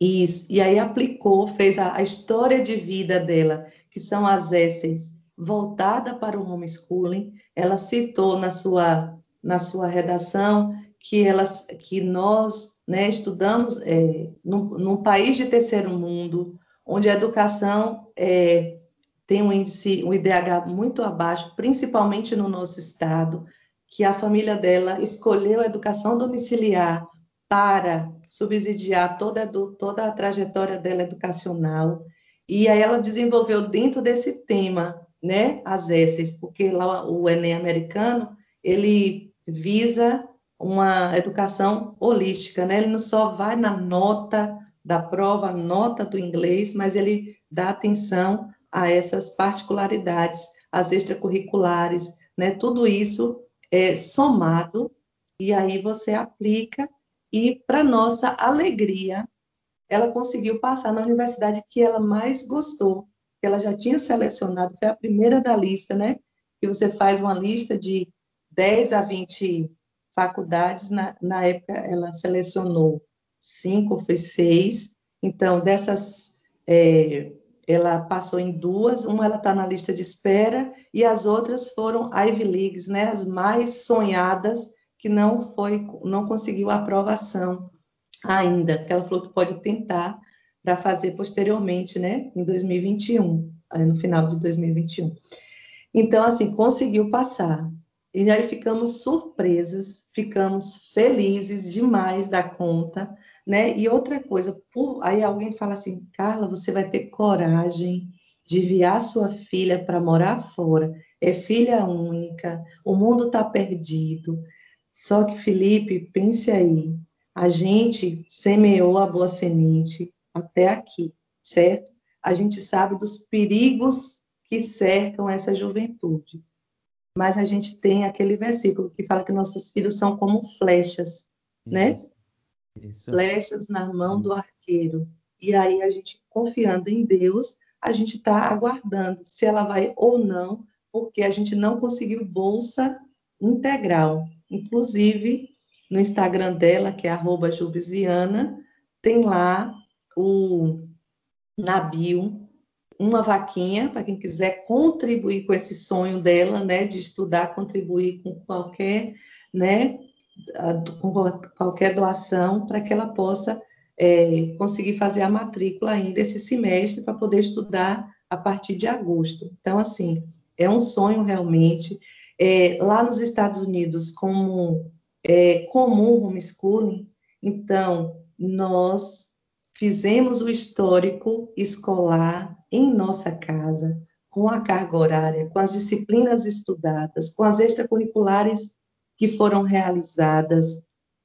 B: E, e aí aplicou, fez a, a história de vida dela, que são as essays, voltada para o homeschooling. Ela citou na sua, na sua redação que, elas, que nós né, estudamos é, num, num, país de terceiro mundo, onde a educação é, tem um índice, um IDH muito abaixo, principalmente no nosso estado, que a família dela escolheu a educação domiciliar para subsidiar toda, toda a trajetória dela educacional. E aí ela desenvolveu dentro desse tema, né, as S's, porque lá o Enem americano, ele visa uma educação holística, né? Ele não só vai na nota da prova, nota do inglês, mas ele dá atenção a essas particularidades, as extracurriculares, né? Tudo isso é somado e aí você aplica e para nossa alegria, ela conseguiu passar na universidade que ela mais gostou, que ela já tinha selecionado, foi a primeira da lista, né? Que você faz uma lista de 10 a 20 faculdades, na, na época ela selecionou cinco, foi seis, então dessas é, ela passou em duas, uma ela está na lista de espera e as outras foram Ivy Leagues, né, as mais sonhadas que não foi, não conseguiu aprovação ainda, que ela falou que pode tentar para fazer posteriormente, né, em 2021, no final de 2021. Então, assim, conseguiu passar. E aí ficamos surpresas, ficamos felizes demais da conta, né? E outra coisa, por... aí alguém fala assim, Carla, você vai ter coragem de enviar sua filha para morar fora. É filha única, o mundo está perdido. Só que, Felipe, pense aí, a gente semeou a boa semente até aqui, certo? A gente sabe dos perigos que cercam essa juventude mas a gente tem aquele versículo que fala que nossos filhos são como flechas, né? Isso. né? Isso. Flechas na mão do arqueiro. E aí a gente, confiando em Deus, a gente está aguardando se ela vai ou não, porque a gente não conseguiu bolsa integral. Inclusive, no Instagram dela, que é arroba Jubesviana, tem lá o na bio uma vaquinha para quem quiser contribuir com esse sonho dela, né, de estudar, contribuir com qualquer, né, com qualquer doação para que ela possa é, conseguir fazer a matrícula ainda esse semestre para poder estudar a partir de agosto. Então, assim, é um sonho realmente. É, lá nos Estados Unidos, como é comum homeschooling, então nós fizemos o histórico escolar em nossa casa, com a carga horária, com as disciplinas estudadas, com as extracurriculares que foram realizadas.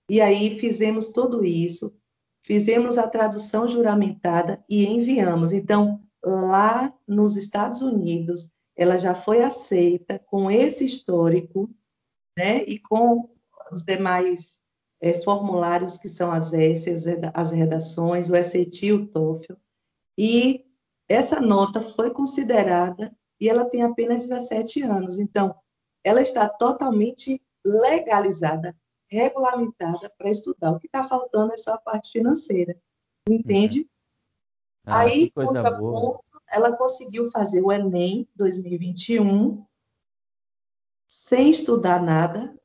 B: E aí fizemos tudo isso, fizemos a tradução juramentada e enviamos. Então, lá nos Estados Unidos, ela já foi aceita com esse histórico, né? E com os demais é, formulários que são as ESSES, as redações, o SAT e o TOEFL. E essa nota foi considerada e ela tem apenas 17 anos. Então, ela está totalmente legalizada, regulamentada para estudar. O que está faltando é só a parte financeira. Entende? Uhum. Ah, Aí, contraponto, ela conseguiu fazer o Enem 2021 sem estudar nada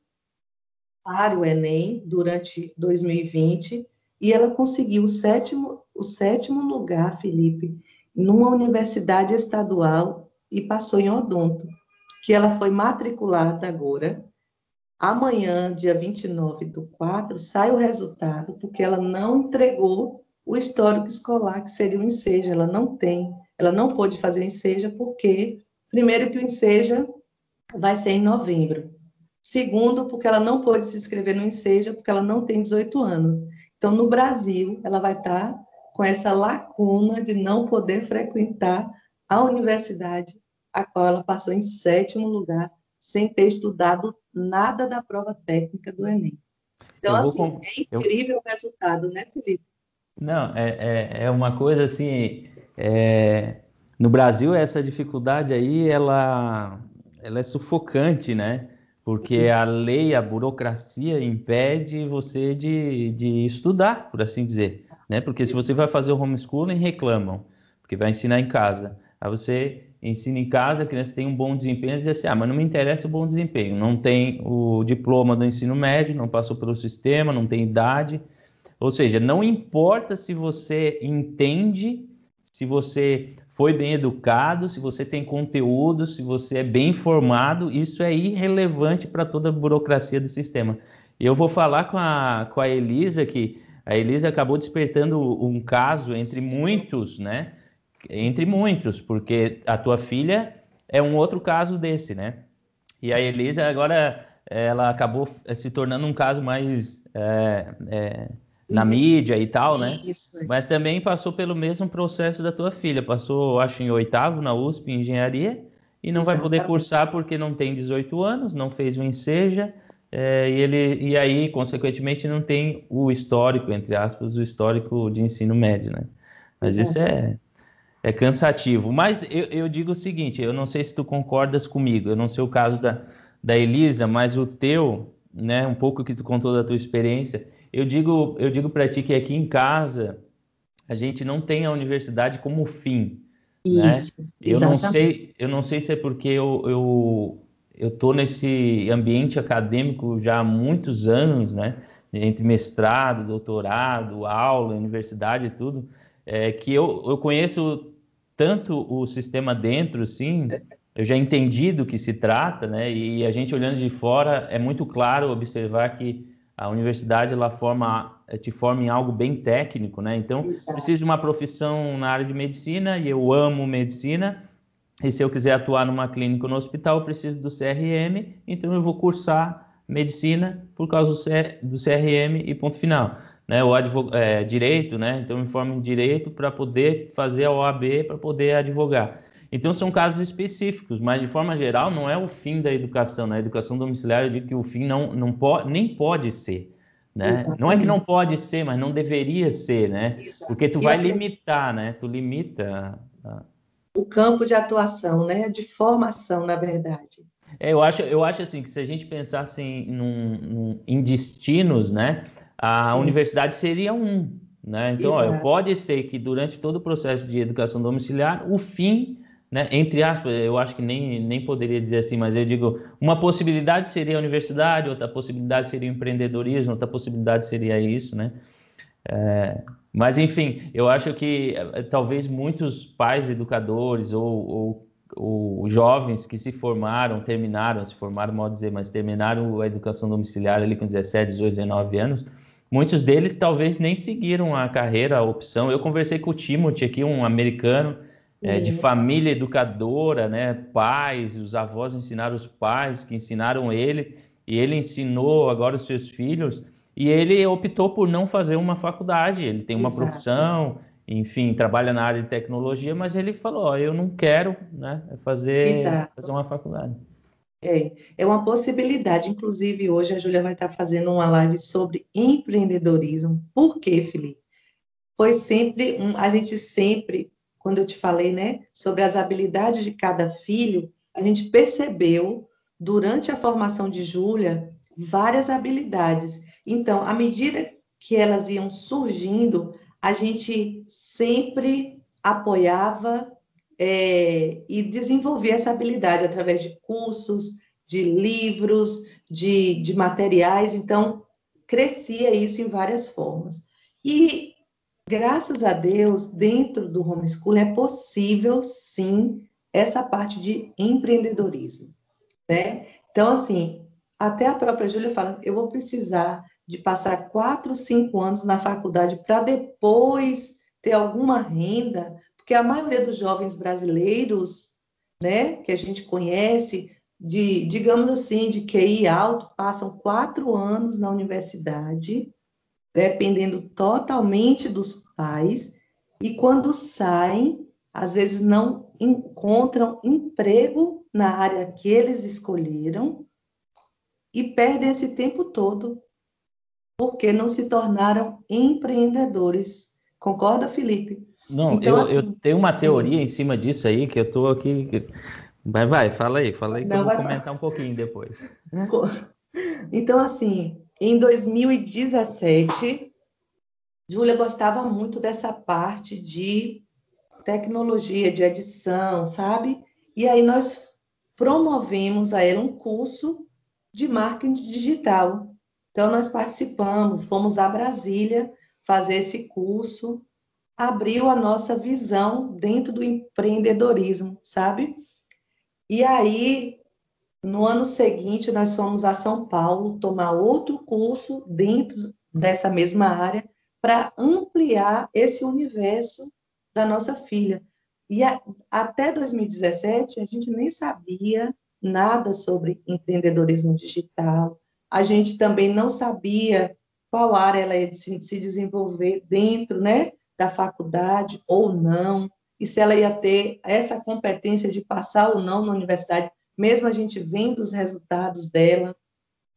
B: para o Enem durante 2020 e ela conseguiu o sétimo, o sétimo lugar, Felipe, numa universidade estadual e passou em odonto, que ela foi matriculada agora. Amanhã, dia 29 do 4, sai o resultado, porque ela não entregou o histórico escolar, que seria o enseja. Ela não tem, ela não pôde fazer o enseja, porque, primeiro, que o enseja vai ser em novembro. Segundo, porque ela não pôde se inscrever no enseja, porque ela não tem 18 anos. Então, no Brasil, ela vai estar com essa lacuna de não poder frequentar a universidade, a qual ela passou em sétimo lugar, sem ter estudado nada da prova técnica do Enem. Então, assim, com... é incrível eu... o resultado, né, Felipe?
A: Não, é, é, é uma coisa assim. É... No Brasil, essa dificuldade aí, ela, ela é sufocante, né? Porque Isso. a lei, a burocracia impede você de, de estudar, por assim dizer né? Porque se você vai fazer o homeschooling, reclamam, porque vai ensinar em casa. Aí você ensina em casa, a criança tem um bom desempenho, e diz assim, ah, mas não me interessa o bom desempenho, não tem o diploma do ensino médio, não passou pelo sistema, não tem idade. Ou seja, não importa se você entende, se você foi bem educado, se você tem conteúdo, se você é bem informado, isso é irrelevante para toda a burocracia do sistema. Eu vou falar com a, com a Elisa que a Elisa acabou despertando um caso entre muitos, né? Entre muitos, porque a tua filha é um outro caso desse, né? E a Elisa agora ela acabou se tornando um caso mais é, é, na mídia e tal, né? Isso. Mas também passou pelo mesmo processo da tua filha. Passou, acho, em oitavo na USP, em engenharia, e não Exatamente. vai poder cursar porque não tem 18 anos, não fez o Enseja é, e, ele, e aí, consequentemente, não tem o histórico, entre aspas, o histórico de ensino médio, né? Mas isso é, é cansativo. Mas eu, eu, digo o seguinte, eu não sei se tu concordas comigo, eu não sei o caso da, da Elisa, mas o teu, né, um pouco que tu contou da tua experiência, eu digo, eu digo para ti que aqui em casa a gente não tem a universidade como fim, né? Isso, né? Eu não sei, eu não sei se é porque eu, eu eu estou nesse ambiente acadêmico já há muitos anos, né? Entre mestrado, doutorado, aula, universidade e tudo, é, que eu, eu conheço tanto o sistema dentro, sim, eu já entendi do que se trata, né? E a gente olhando de fora é muito claro observar que a universidade ela forma te forma em algo bem técnico, né? Então, Exato. preciso de uma profissão na área de medicina e eu amo medicina e se eu quiser atuar numa clínica ou no hospital, eu preciso do CRM, então eu vou cursar medicina por causa do CRM e ponto final. Né, o advog... é, direito, né? Então eu me formo em direito para poder fazer a OAB, para poder advogar. Então são casos específicos, mas de forma geral não é o fim da educação. Na né? educação domiciliar eu digo que o fim não, não pode, nem pode ser. Né? Não é que não pode ser, mas não deveria ser, né? Porque tu vai limitar, né? Tu limita
B: o campo de atuação, né? De formação, na verdade.
A: É, eu acho, eu acho assim que se a gente pensasse em, num, num, em destinos, né? A Sim. universidade seria um, né? Então, ó, pode ser que durante todo o processo de educação domiciliar, o fim, né, entre aspas, eu acho que nem, nem poderia dizer assim, mas eu digo, uma possibilidade seria a universidade, outra possibilidade seria o empreendedorismo, outra possibilidade seria isso, né? É, mas, enfim, eu acho que eh, talvez muitos pais educadores ou, ou, ou, jovens que se formaram, terminaram, se formaram, mal dizer, mas terminaram a educação domiciliar ali com 17, 18, 19 anos, muitos deles talvez nem seguiram a carreira, a opção. Eu conversei com o Timothy aqui, um americano, é, de família educadora, né? Pais, os avós ensinaram os pais, que ensinaram ele, e ele ensinou agora os seus filhos, e ele optou por não fazer uma faculdade. Ele tem uma Exato. profissão, enfim, trabalha na área de tecnologia, mas ele falou: ó, eu não quero né, fazer, fazer uma faculdade.
B: É, é uma possibilidade. Inclusive, hoje a Júlia vai estar fazendo uma live sobre empreendedorismo. Por quê, Felipe? Foi sempre, um, a gente sempre quando eu te falei, né, sobre as habilidades de cada filho, a gente percebeu durante a formação de Júlia várias habilidades. Então, à medida que elas iam surgindo, a gente sempre apoiava é, e desenvolvia essa habilidade através de cursos, de livros, de, de materiais. Então, crescia isso em várias formas. E Graças a Deus, dentro do homeschooling é possível sim essa parte de empreendedorismo, né? Então, assim, até a própria Júlia fala, eu vou precisar de passar quatro, cinco anos na faculdade para depois ter alguma renda, porque a maioria dos jovens brasileiros, né, que a gente conhece, de, digamos assim, de QI alto, passam quatro anos na universidade dependendo totalmente dos pais, e quando saem, às vezes não encontram emprego na área que eles escolheram e perdem esse tempo todo porque não se tornaram empreendedores. Concorda, Felipe?
A: Não, então, eu, assim, eu, tenho uma teoria sim. em cima disso aí que eu estou aqui. Vai, vai, fala aí, fala aí que não, eu vou comentar um pouquinho depois. [LAUGHS]
B: Então, assim, em 2017, Júlia gostava muito dessa parte de tecnologia, de edição, sabe? E aí nós promovemos a ela um curso de marketing digital. Então nós participamos, fomos a Brasília fazer esse curso, abriu a nossa visão dentro do empreendedorismo, sabe? E aí no ano seguinte, nós fomos a São Paulo tomar outro curso dentro dessa mesma área para ampliar esse universo da nossa filha. E a, até 2017, a gente nem sabia nada sobre empreendedorismo digital, a gente também não sabia qual área ela ia se, se desenvolver dentro né, da faculdade ou não, e se ela ia ter essa competência de passar ou não na universidade mesmo a gente vendo os resultados dela.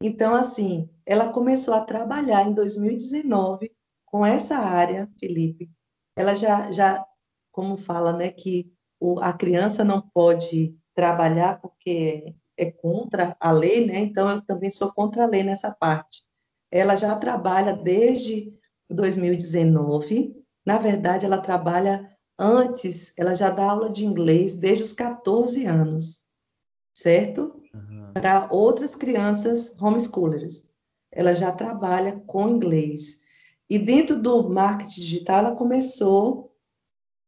B: Então, assim, ela começou a trabalhar em 2019 com essa área, Felipe. Ela já, já como fala, né, que o, a criança não pode trabalhar porque é contra a lei, né? Então, eu também sou contra a lei nessa parte. Ela já trabalha desde 2019. Na verdade, ela trabalha antes, ela já dá aula de inglês desde os 14 anos certo? Uhum. Para outras crianças homeschoolers. Ela já trabalha com inglês. E dentro do marketing digital, ela começou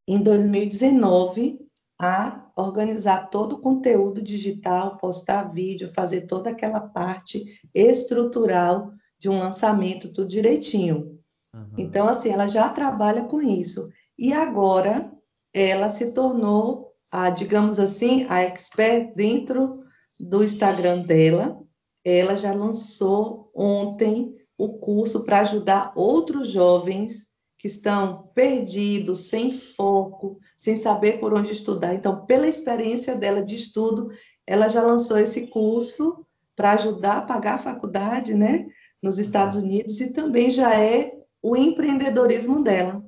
B: em 2019 a organizar todo o conteúdo digital, postar vídeo, fazer toda aquela parte estrutural de um lançamento, tudo direitinho. Uhum. Então, assim, ela já trabalha com isso. E agora ela se tornou a, digamos assim, a expert dentro do Instagram dela. Ela já lançou ontem o curso para ajudar outros jovens que estão perdidos, sem foco, sem saber por onde estudar. Então, pela experiência dela de estudo, ela já lançou esse curso para ajudar a pagar a faculdade, né, nos Estados Unidos e também já é o empreendedorismo dela.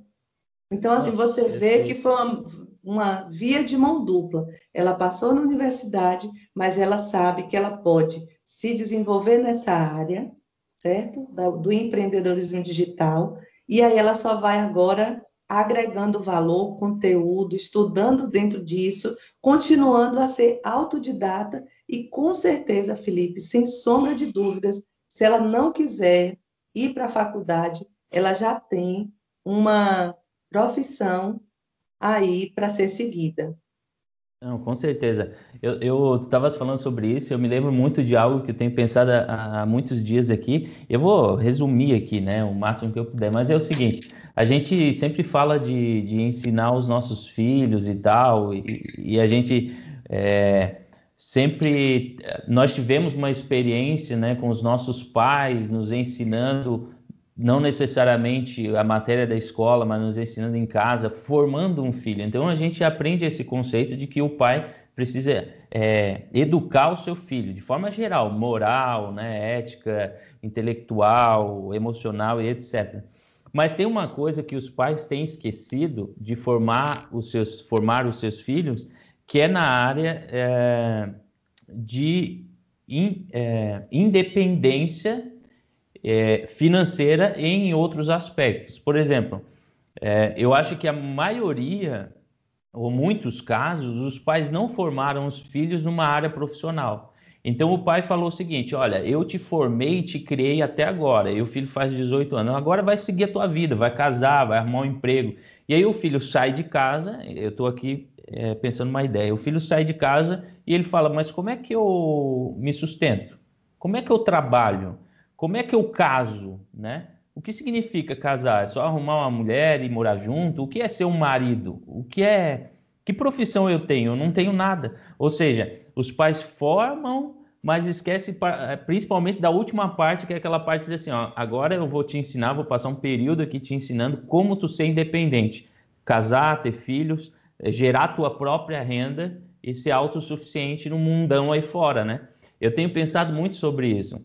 B: Então, assim, você vê que foi uma, uma via de mão dupla. Ela passou na universidade, mas ela sabe que ela pode se desenvolver nessa área, certo? Do empreendedorismo digital, e aí ela só vai agora agregando valor, conteúdo, estudando dentro disso, continuando a ser autodidata e com certeza, Felipe, sem sombra de dúvidas, se ela não quiser ir para a faculdade, ela já tem uma profissão aí para ser seguida.
A: Não, com certeza. Eu, eu tu estavas falando sobre isso, eu me lembro muito de algo que eu tenho pensado há, há, muitos dias aqui. Eu vou resumir aqui, né, o máximo que eu puder, mas é o seguinte: a gente sempre fala de, de ensinar os nossos filhos e tal, e, e a gente é, sempre nós tivemos uma experiência, né, com os nossos pais nos ensinando não necessariamente a matéria da escola, mas nos ensinando em casa, formando um filho. Então a gente aprende esse conceito de que o pai precisa é, educar o seu filho de forma geral, moral, né, ética, intelectual, emocional e etc. Mas tem uma coisa que os pais têm esquecido de formar os seus, formar os seus filhos, que é na área é, de in, é, independência é, financeira e em outros aspectos. Por exemplo, é, eu acho que a maioria, ou muitos casos, os pais não formaram os filhos numa área profissional. Então o pai falou o seguinte: olha, eu te formei e te criei até agora, e o filho faz 18 anos, agora vai seguir a tua vida, vai casar, vai arrumar um emprego. E aí o filho sai de casa, eu estou aqui é, pensando uma ideia, o filho sai de casa e ele fala: mas como é que eu me sustento? Como é que eu trabalho? Como é que eu caso, né? O que significa casar? É só arrumar uma mulher e morar junto? O que é ser um marido? O que é que profissão eu tenho? Eu não tenho nada. Ou seja, os pais formam, mas esquece eh, principalmente da última parte, que é aquela parte de dizer assim, ó, agora eu vou te ensinar, vou passar um período aqui te ensinando como tu ser independente, casar, ter filhos, eh, gerar tua própria renda e ser autossuficiente no mundão aí fora, né? Eu tenho pensado muito sobre isso.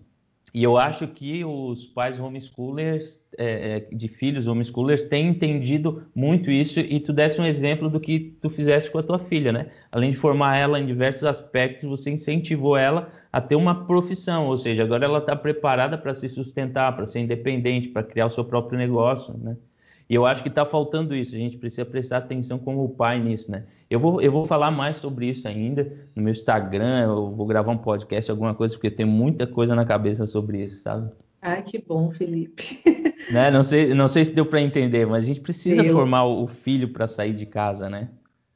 A: E eu acho que os pais homeschoolers, é, é, de filhos homeschoolers, têm entendido muito isso e tu desse um exemplo do que tu fizeste com a tua filha, né? Além de formar ela em diversos aspectos, você incentivou ela a ter uma profissão, ou seja, agora ela está preparada para se sustentar, para ser independente, para criar o seu próprio negócio, né? E eu acho que está faltando isso, a gente precisa prestar atenção como pai nisso, né? Eu vou, eu vou falar mais sobre isso ainda no meu Instagram, eu vou gravar um podcast, alguma coisa, porque tem muita coisa na cabeça sobre isso, sabe?
B: Ai, que bom, Felipe. [LAUGHS]
A: né? Não sei, não sei se deu para entender, mas a gente precisa eu... formar o filho para sair de casa, né?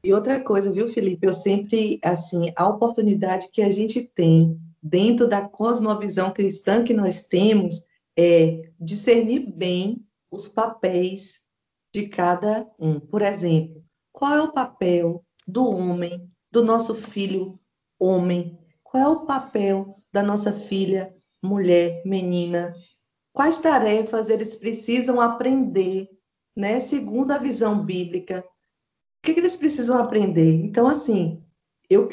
B: E outra coisa, viu, Felipe? Eu sempre, assim, a oportunidade que a gente tem dentro da cosmovisão cristã que nós temos é discernir bem os papéis de cada um. Por exemplo, qual é o papel do homem, do nosso filho homem? Qual é o papel da nossa filha mulher, menina? Quais tarefas eles precisam aprender, né, segundo a visão bíblica? O que, que eles precisam aprender? Então, assim, eu,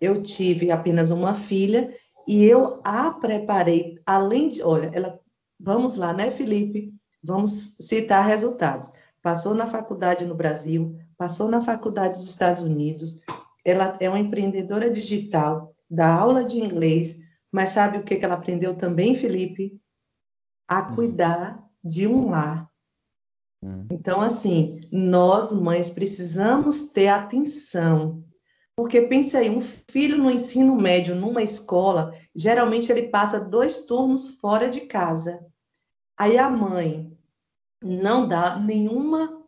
B: eu tive apenas uma filha e eu a preparei, além de, olha, ela, vamos lá, né, Felipe? Vamos citar resultados passou na faculdade no Brasil, passou na faculdade dos Estados Unidos. Ela é uma empreendedora digital, dá aula de inglês, mas sabe o que ela aprendeu também, Felipe? A hum. cuidar de um lar. Hum. Então, assim, nós mães precisamos ter atenção. Porque pense aí, um filho no ensino médio, numa escola, geralmente ele passa dois turnos fora de casa. Aí a mãe não dá nenhuma,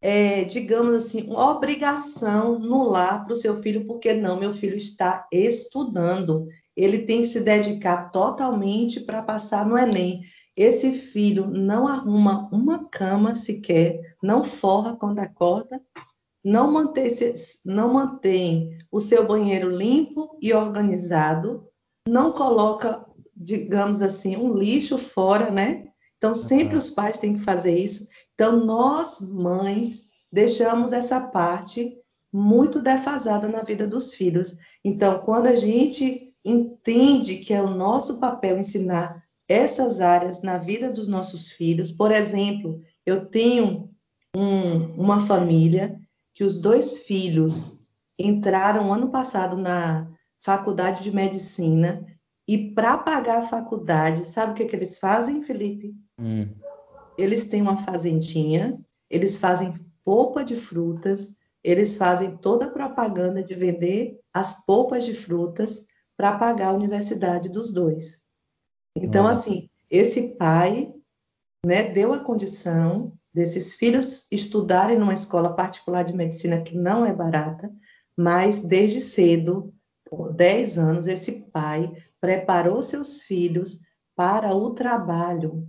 B: é, digamos assim, obrigação no lar para o seu filho, porque não, meu filho está estudando, ele tem que se dedicar totalmente para passar no Enem. Esse filho não arruma uma cama sequer, não forra quando acorda, não mantém, não mantém o seu banheiro limpo e organizado, não coloca, digamos assim, um lixo fora, né? Então, sempre uhum. os pais têm que fazer isso. Então, nós, mães, deixamos essa parte muito defasada na vida dos filhos. Então, quando a gente entende que é o nosso papel ensinar essas áreas na vida dos nossos filhos, por exemplo, eu tenho um, uma família que os dois filhos entraram ano passado na faculdade de medicina e para pagar a faculdade, sabe o que, que eles fazem, Felipe? Hum. Eles têm uma fazendinha, eles fazem polpa de frutas, eles fazem toda a propaganda de vender as polpas de frutas para pagar a universidade dos dois. Então, hum. assim, esse pai né, deu a condição desses filhos estudarem numa escola particular de medicina que não é barata, mas desde cedo, por 10 anos, esse pai preparou seus filhos para o trabalho,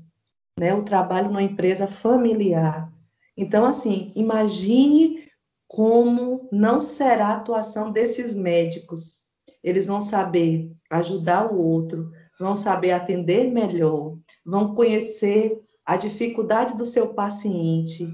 B: né? O trabalho numa empresa familiar. Então, assim, imagine como não será a atuação desses médicos. Eles vão saber ajudar o outro, vão saber atender melhor, vão conhecer a dificuldade do seu paciente.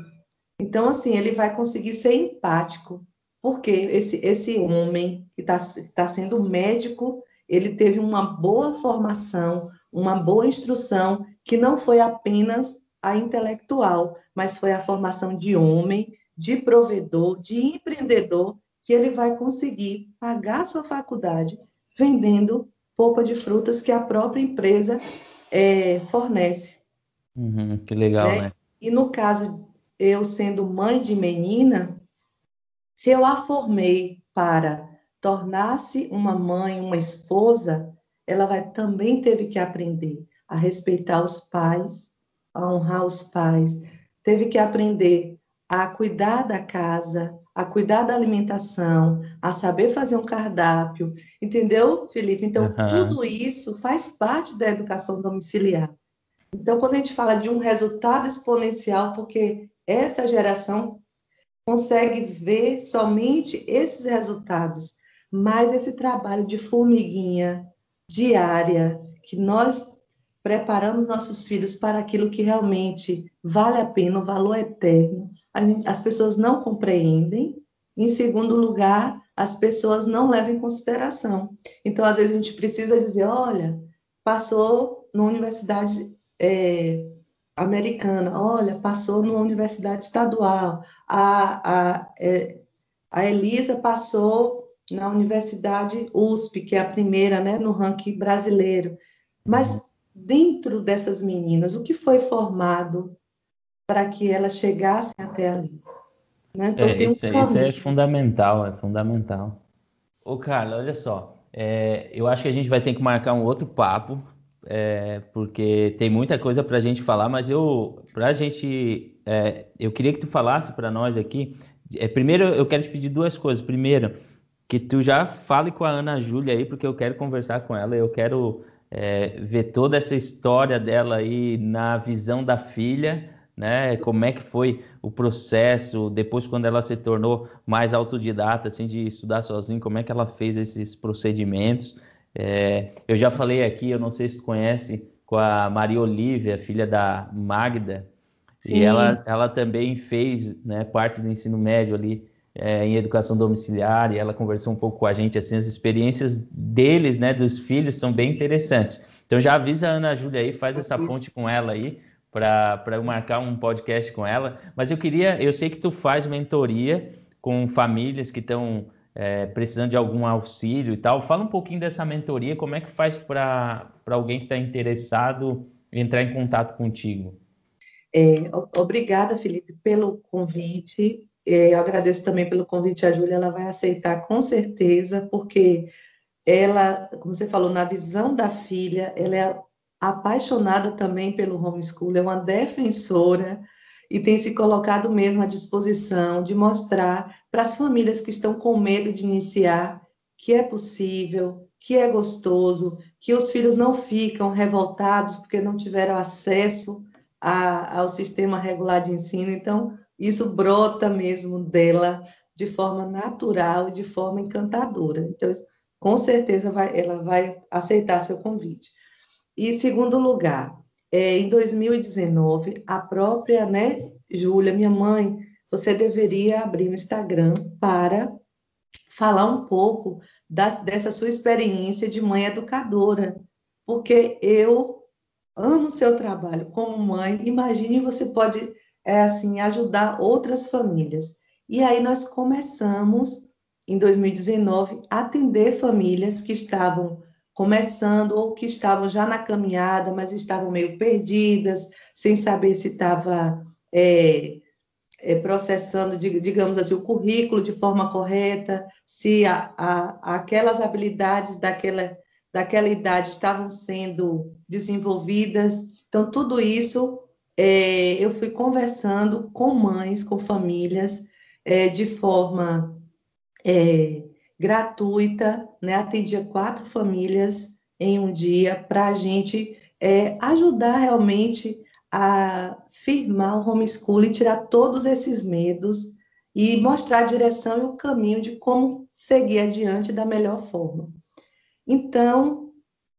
B: Então, assim, ele vai conseguir ser empático, porque esse, esse homem que está tá sendo médico, ele teve uma boa formação, uma boa instrução, que não foi apenas a intelectual, mas foi a formação de homem, de provedor, de empreendedor, que ele vai conseguir pagar sua faculdade vendendo polpa de frutas que a própria empresa é, fornece.
A: Uhum, que legal, né? né?
B: E no caso, eu sendo mãe de menina, se eu a formei para tornar-se uma mãe, uma esposa, ela vai também teve que aprender a respeitar os pais, a honrar os pais, teve que aprender a cuidar da casa, a cuidar da alimentação, a saber fazer um cardápio, entendeu, Felipe? Então, uhum. tudo isso faz parte da educação domiciliar. Então, quando a gente fala de um resultado exponencial, porque essa geração consegue ver somente esses resultados, mas esse trabalho de formiguinha diária, que nós preparamos nossos filhos para aquilo que realmente vale a pena, o valor eterno, gente, as pessoas não compreendem. Em segundo lugar, as pessoas não levam em consideração. Então, às vezes, a gente precisa dizer: olha, passou na universidade é, americana, olha, passou numa universidade estadual, a, a, é, a Elisa passou na Universidade USP, que é a primeira né, no ranking brasileiro. Mas dentro dessas meninas, o que foi formado para que elas chegassem até ali?
A: Né? Então, é, um isso, isso, é fundamental, é fundamental. Ô, Carla, olha só, é, eu acho que a gente vai ter que marcar um outro papo, é, porque tem muita coisa para a gente falar, mas eu, para a gente, é, eu queria que tu falasse para nós aqui. É, primeiro, eu quero te pedir duas coisas. Primeiro, que tu já fale com a Ana Júlia aí, porque eu quero conversar com ela, eu quero é, ver toda essa história dela aí na visão da filha, né? Como é que foi o processo depois quando ela se tornou mais autodidata, assim, de estudar sozinha, como é que ela fez esses procedimentos? É, eu já falei aqui, eu não sei se tu conhece, com a Maria Olívia, filha da Magda, Sim. e ela, ela também fez né, parte do ensino médio ali é, em educação domiciliar e ela conversou um pouco com a gente, assim, as experiências deles, né, dos filhos, são bem interessantes. Então já avisa a Ana Júlia aí, faz essa ponte com ela aí, para eu marcar um podcast com ela. Mas eu queria, eu sei que tu faz mentoria com famílias que estão é, precisando de algum auxílio e tal. Fala um pouquinho dessa mentoria, como é que faz para alguém que está interessado entrar em contato contigo?
B: É, obrigada, Felipe, pelo convite. É, eu agradeço também pelo convite. À Júlia, ela vai aceitar com certeza, porque ela, como você falou, na visão da filha, ela é apaixonada também pelo homeschool, é uma defensora e tem se colocado mesmo à disposição de mostrar para as famílias que estão com medo de iniciar que é possível, que é gostoso, que os filhos não ficam revoltados porque não tiveram acesso a, ao sistema regular de ensino. Então, isso brota mesmo dela de forma natural, de forma encantadora. Então, com certeza vai, ela vai aceitar seu convite. E segundo lugar, é, em 2019, a própria, né, Júlia, minha mãe, você deveria abrir um Instagram para falar um pouco da, dessa sua experiência de mãe educadora, porque eu amo seu trabalho como mãe. Imagine você pode é, assim ajudar outras famílias. E aí nós começamos em 2019 a atender famílias que estavam começando ou que estavam já na caminhada, mas estavam meio perdidas, sem saber se estava é, é, processando, digamos assim, o currículo de forma correta, se a, a, aquelas habilidades daquela, daquela idade estavam sendo desenvolvidas. Então, tudo isso é, eu fui conversando com mães, com famílias, é, de forma é, gratuita, né? Atendia quatro famílias em um dia para a gente é, ajudar realmente a firmar o homeschooling, tirar todos esses medos e mostrar a direção e o caminho de como seguir adiante da melhor forma. Então,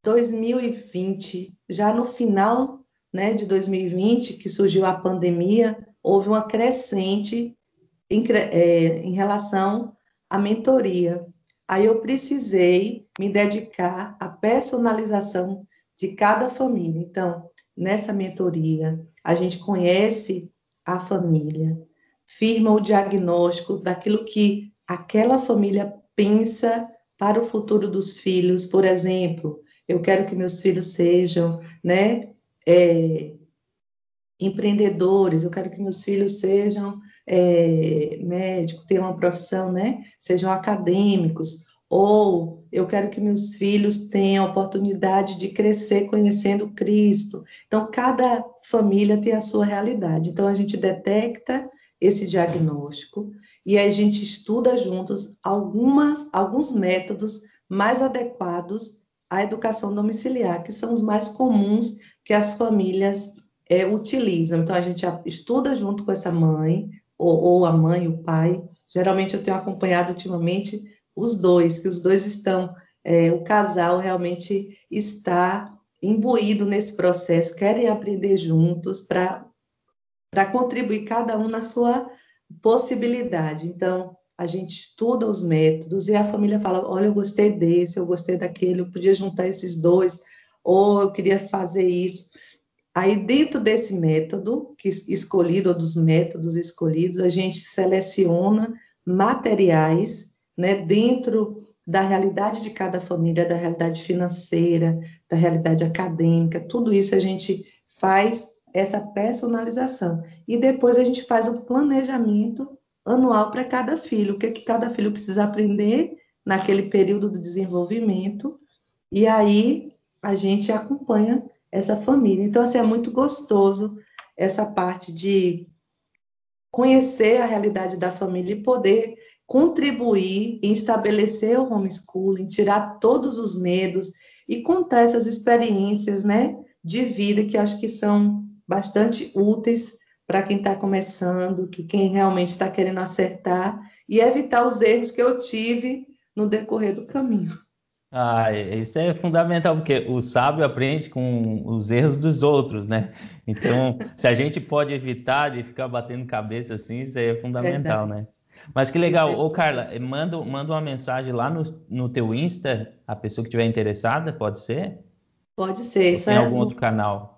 B: 2020, já no final né, de 2020, que surgiu a pandemia, houve uma crescente em, é, em relação à mentoria. Aí eu precisei me dedicar à personalização de cada família. Então, nessa mentoria, a gente conhece a família, firma o diagnóstico daquilo que aquela família pensa para o futuro dos filhos. Por exemplo, eu quero que meus filhos sejam, né, é, empreendedores, eu quero que meus filhos sejam é, médicos, tenham uma profissão, né? Sejam acadêmicos, ou eu quero que meus filhos tenham a oportunidade de crescer conhecendo Cristo. Então, cada família tem a sua realidade. Então, a gente detecta esse diagnóstico e a gente estuda juntos algumas, alguns métodos mais adequados à educação domiciliar, que são os mais comuns que as famílias é, utilizam. Então, a gente estuda junto com essa mãe, ou, ou a mãe, o pai. Geralmente, eu tenho acompanhado ultimamente os dois, que os dois estão, é, o casal realmente está imbuído nesse processo, querem aprender juntos para contribuir cada um na sua possibilidade. Então, a gente estuda os métodos e a família fala: olha, eu gostei desse, eu gostei daquele, eu podia juntar esses dois, ou eu queria fazer isso. Aí, dentro desse método que escolhido, ou dos métodos escolhidos, a gente seleciona materiais né, dentro da realidade de cada família, da realidade financeira, da realidade acadêmica, tudo isso a gente faz essa personalização. E depois a gente faz o planejamento anual para cada filho, o que, que cada filho precisa aprender naquele período do desenvolvimento, e aí a gente acompanha essa família. Então, assim, é muito gostoso essa parte de conhecer a realidade da família e poder contribuir em estabelecer o homeschooling, tirar todos os medos e contar essas experiências, né, de vida que acho que são bastante úteis para quem está começando, que quem realmente está querendo acertar e evitar os erros que eu tive no decorrer do caminho.
A: Ah, isso é fundamental, porque o sábio aprende com os erros dos outros, né? Então, [LAUGHS] se a gente pode evitar de ficar batendo cabeça assim, isso é fundamental, Verdade. né? Mas que legal. Ô, Carla, manda, manda uma mensagem lá no, no teu Insta, a pessoa que estiver interessada, pode ser?
B: Pode ser. Ou
A: tem é algum outro canal?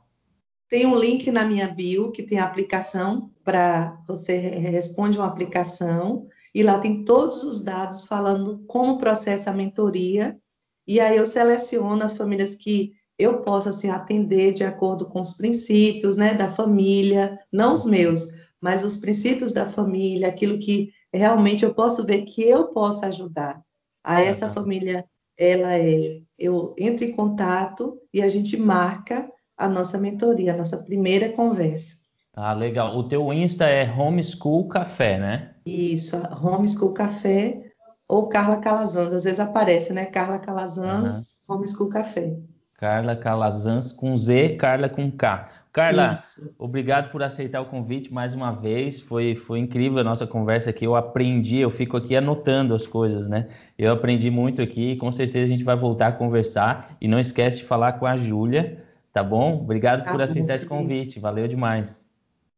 B: Tem um link na minha bio que tem a aplicação para você responde uma aplicação. E lá tem todos os dados falando como processa a mentoria. E aí eu seleciono as famílias que eu posso assim atender de acordo com os princípios, né, da família, não os meus, mas os princípios da família, aquilo que realmente eu posso ver que eu posso ajudar. A essa família, ela é, eu entro em contato e a gente marca a nossa mentoria, a nossa primeira conversa.
A: Ah, legal. O teu Insta é Homeschool Café, né?
B: Isso, Homeschool Café ou Carla Calazans. Às vezes aparece, né? Carla Calazans, uhum. Homeschool Café.
A: Carla Calazans com Z, Carla com K. Carla, Isso. obrigado por aceitar o convite mais uma vez. Foi, foi incrível a nossa conversa aqui. Eu aprendi, eu fico aqui anotando as coisas, né? Eu aprendi muito aqui e com certeza a gente vai voltar a conversar. E não esquece de falar com a Júlia, tá bom? Obrigado tá por aceitar esse convite. Valeu demais.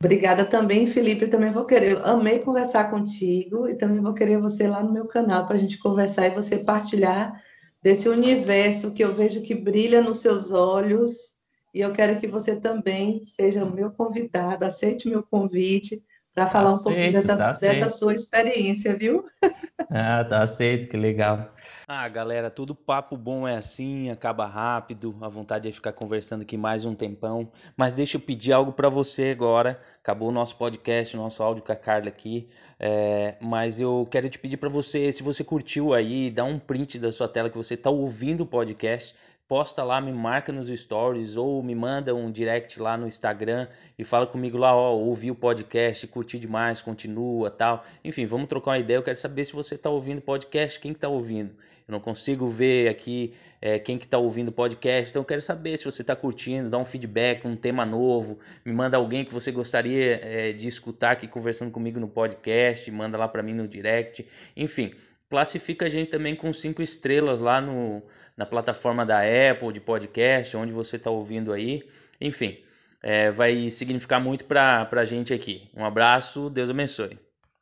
B: Obrigada também, Felipe. Eu também vou querer. Eu amei conversar contigo e também vou querer você lá no meu canal para a gente conversar e você partilhar desse universo que eu vejo que brilha nos seus olhos. E eu quero que você também seja o meu convidado, aceite meu convite para falar um pouquinho dessa, tá dessa sua experiência, viu?
A: Ah, tá aceito, que legal. Ah, galera, tudo papo bom é assim, acaba rápido, a vontade é ficar conversando aqui mais um tempão. Mas deixa eu pedir algo para você agora. Acabou o nosso podcast, nosso áudio com a Carla aqui. É, mas eu quero te pedir para você, se você curtiu aí, dá um print da sua tela que você está ouvindo o podcast posta lá, me marca nos stories ou me manda um direct lá no Instagram e fala comigo lá, ó, ouvi o podcast, curti demais, continua, tal. Enfim, vamos trocar uma ideia. Eu quero saber se você está ouvindo podcast, quem está ouvindo. Eu não consigo ver aqui é, quem que está ouvindo podcast, então eu quero saber se você está curtindo, dá um feedback, um tema novo, me manda alguém que você gostaria é, de escutar aqui conversando comigo no podcast, manda lá para mim no direct. Enfim, classifica a gente também com cinco estrelas lá no, na plataforma da Apple de podcast, onde você está ouvindo aí. Enfim, é, vai significar muito para a gente aqui. Um abraço, Deus abençoe.